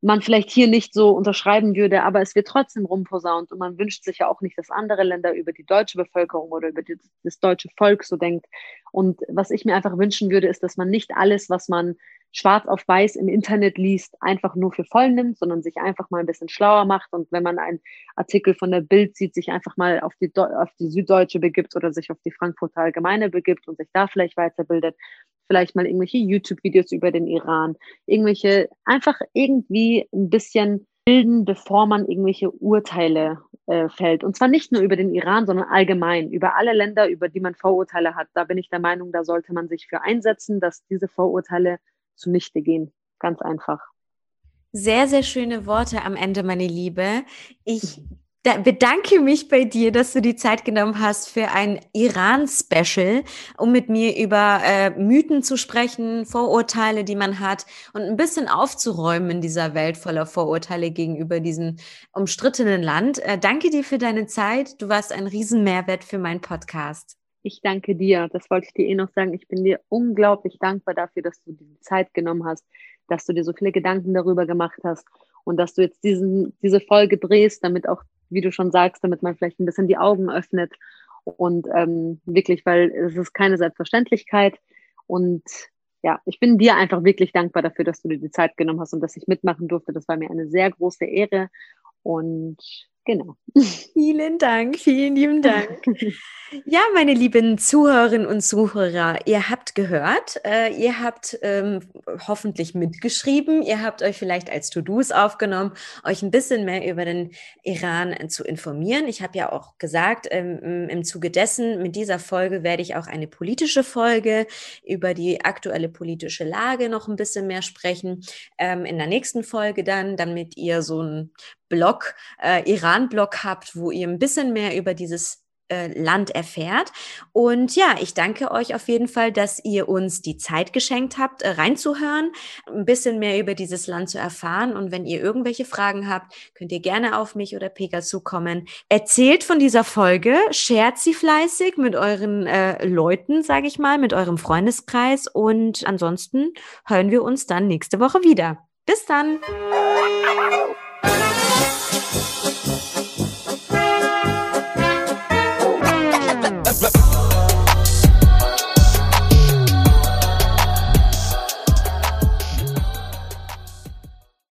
man vielleicht hier nicht so unterschreiben würde, aber es wird trotzdem rumposaunt und man wünscht sich ja auch nicht, dass andere Länder über die deutsche Bevölkerung oder über die, das deutsche Volk so denkt. Und was ich mir einfach wünschen würde, ist, dass man nicht alles, was man schwarz auf weiß im Internet liest, einfach nur für voll nimmt, sondern sich einfach mal ein bisschen schlauer macht und wenn man einen Artikel von der Bild sieht, sich einfach mal auf die, auf die Süddeutsche begibt oder sich auf die Frankfurter Allgemeine begibt und sich da vielleicht weiterbildet. Vielleicht mal irgendwelche YouTube-Videos über den Iran, irgendwelche, einfach irgendwie ein bisschen bilden, bevor man irgendwelche Urteile äh, fällt. Und zwar nicht nur über den Iran, sondern allgemein, über alle Länder, über die man Vorurteile hat. Da bin ich der Meinung, da sollte man sich für einsetzen, dass diese Vorurteile zunichte gehen. Ganz einfach. Sehr, sehr schöne Worte am Ende, meine Liebe. Ich bedanke mich bei dir, dass du die Zeit genommen hast für ein Iran-Special, um mit mir über äh, Mythen zu sprechen, Vorurteile, die man hat und ein bisschen aufzuräumen in dieser Welt voller Vorurteile gegenüber diesem umstrittenen Land. Äh, danke dir für deine Zeit. Du warst ein Riesenmehrwert für meinen Podcast. Ich danke dir. Das wollte ich dir eh noch sagen. Ich bin dir unglaublich dankbar dafür, dass du die Zeit genommen hast, dass du dir so viele Gedanken darüber gemacht hast und dass du jetzt diesen, diese Folge drehst, damit auch, wie du schon sagst, damit man vielleicht ein bisschen die Augen öffnet und ähm, wirklich, weil es ist keine Selbstverständlichkeit und ja, ich bin dir einfach wirklich dankbar dafür, dass du dir die Zeit genommen hast und dass ich mitmachen durfte. Das war mir eine sehr große Ehre und Genau. Vielen Dank, vielen lieben Dank. Ja, meine lieben Zuhörerinnen und Zuhörer, ihr habt gehört, äh, ihr habt ähm, hoffentlich mitgeschrieben, ihr habt euch vielleicht als To-Dos aufgenommen, euch ein bisschen mehr über den Iran äh, zu informieren. Ich habe ja auch gesagt, ähm, im Zuge dessen, mit dieser Folge werde ich auch eine politische Folge über die aktuelle politische Lage noch ein bisschen mehr sprechen. Ähm, in der nächsten Folge dann, damit ihr so ein Blog, äh, Iran-Blog habt, wo ihr ein bisschen mehr über dieses äh, Land erfährt. Und ja, ich danke euch auf jeden Fall, dass ihr uns die Zeit geschenkt habt, äh, reinzuhören, ein bisschen mehr über dieses Land zu erfahren. Und wenn ihr irgendwelche Fragen habt, könnt ihr gerne auf mich oder Pega zukommen. Erzählt von dieser Folge, shared sie fleißig mit euren äh, Leuten, sage ich mal, mit eurem Freundeskreis. Und ansonsten hören wir uns dann nächste Woche wieder. Bis dann!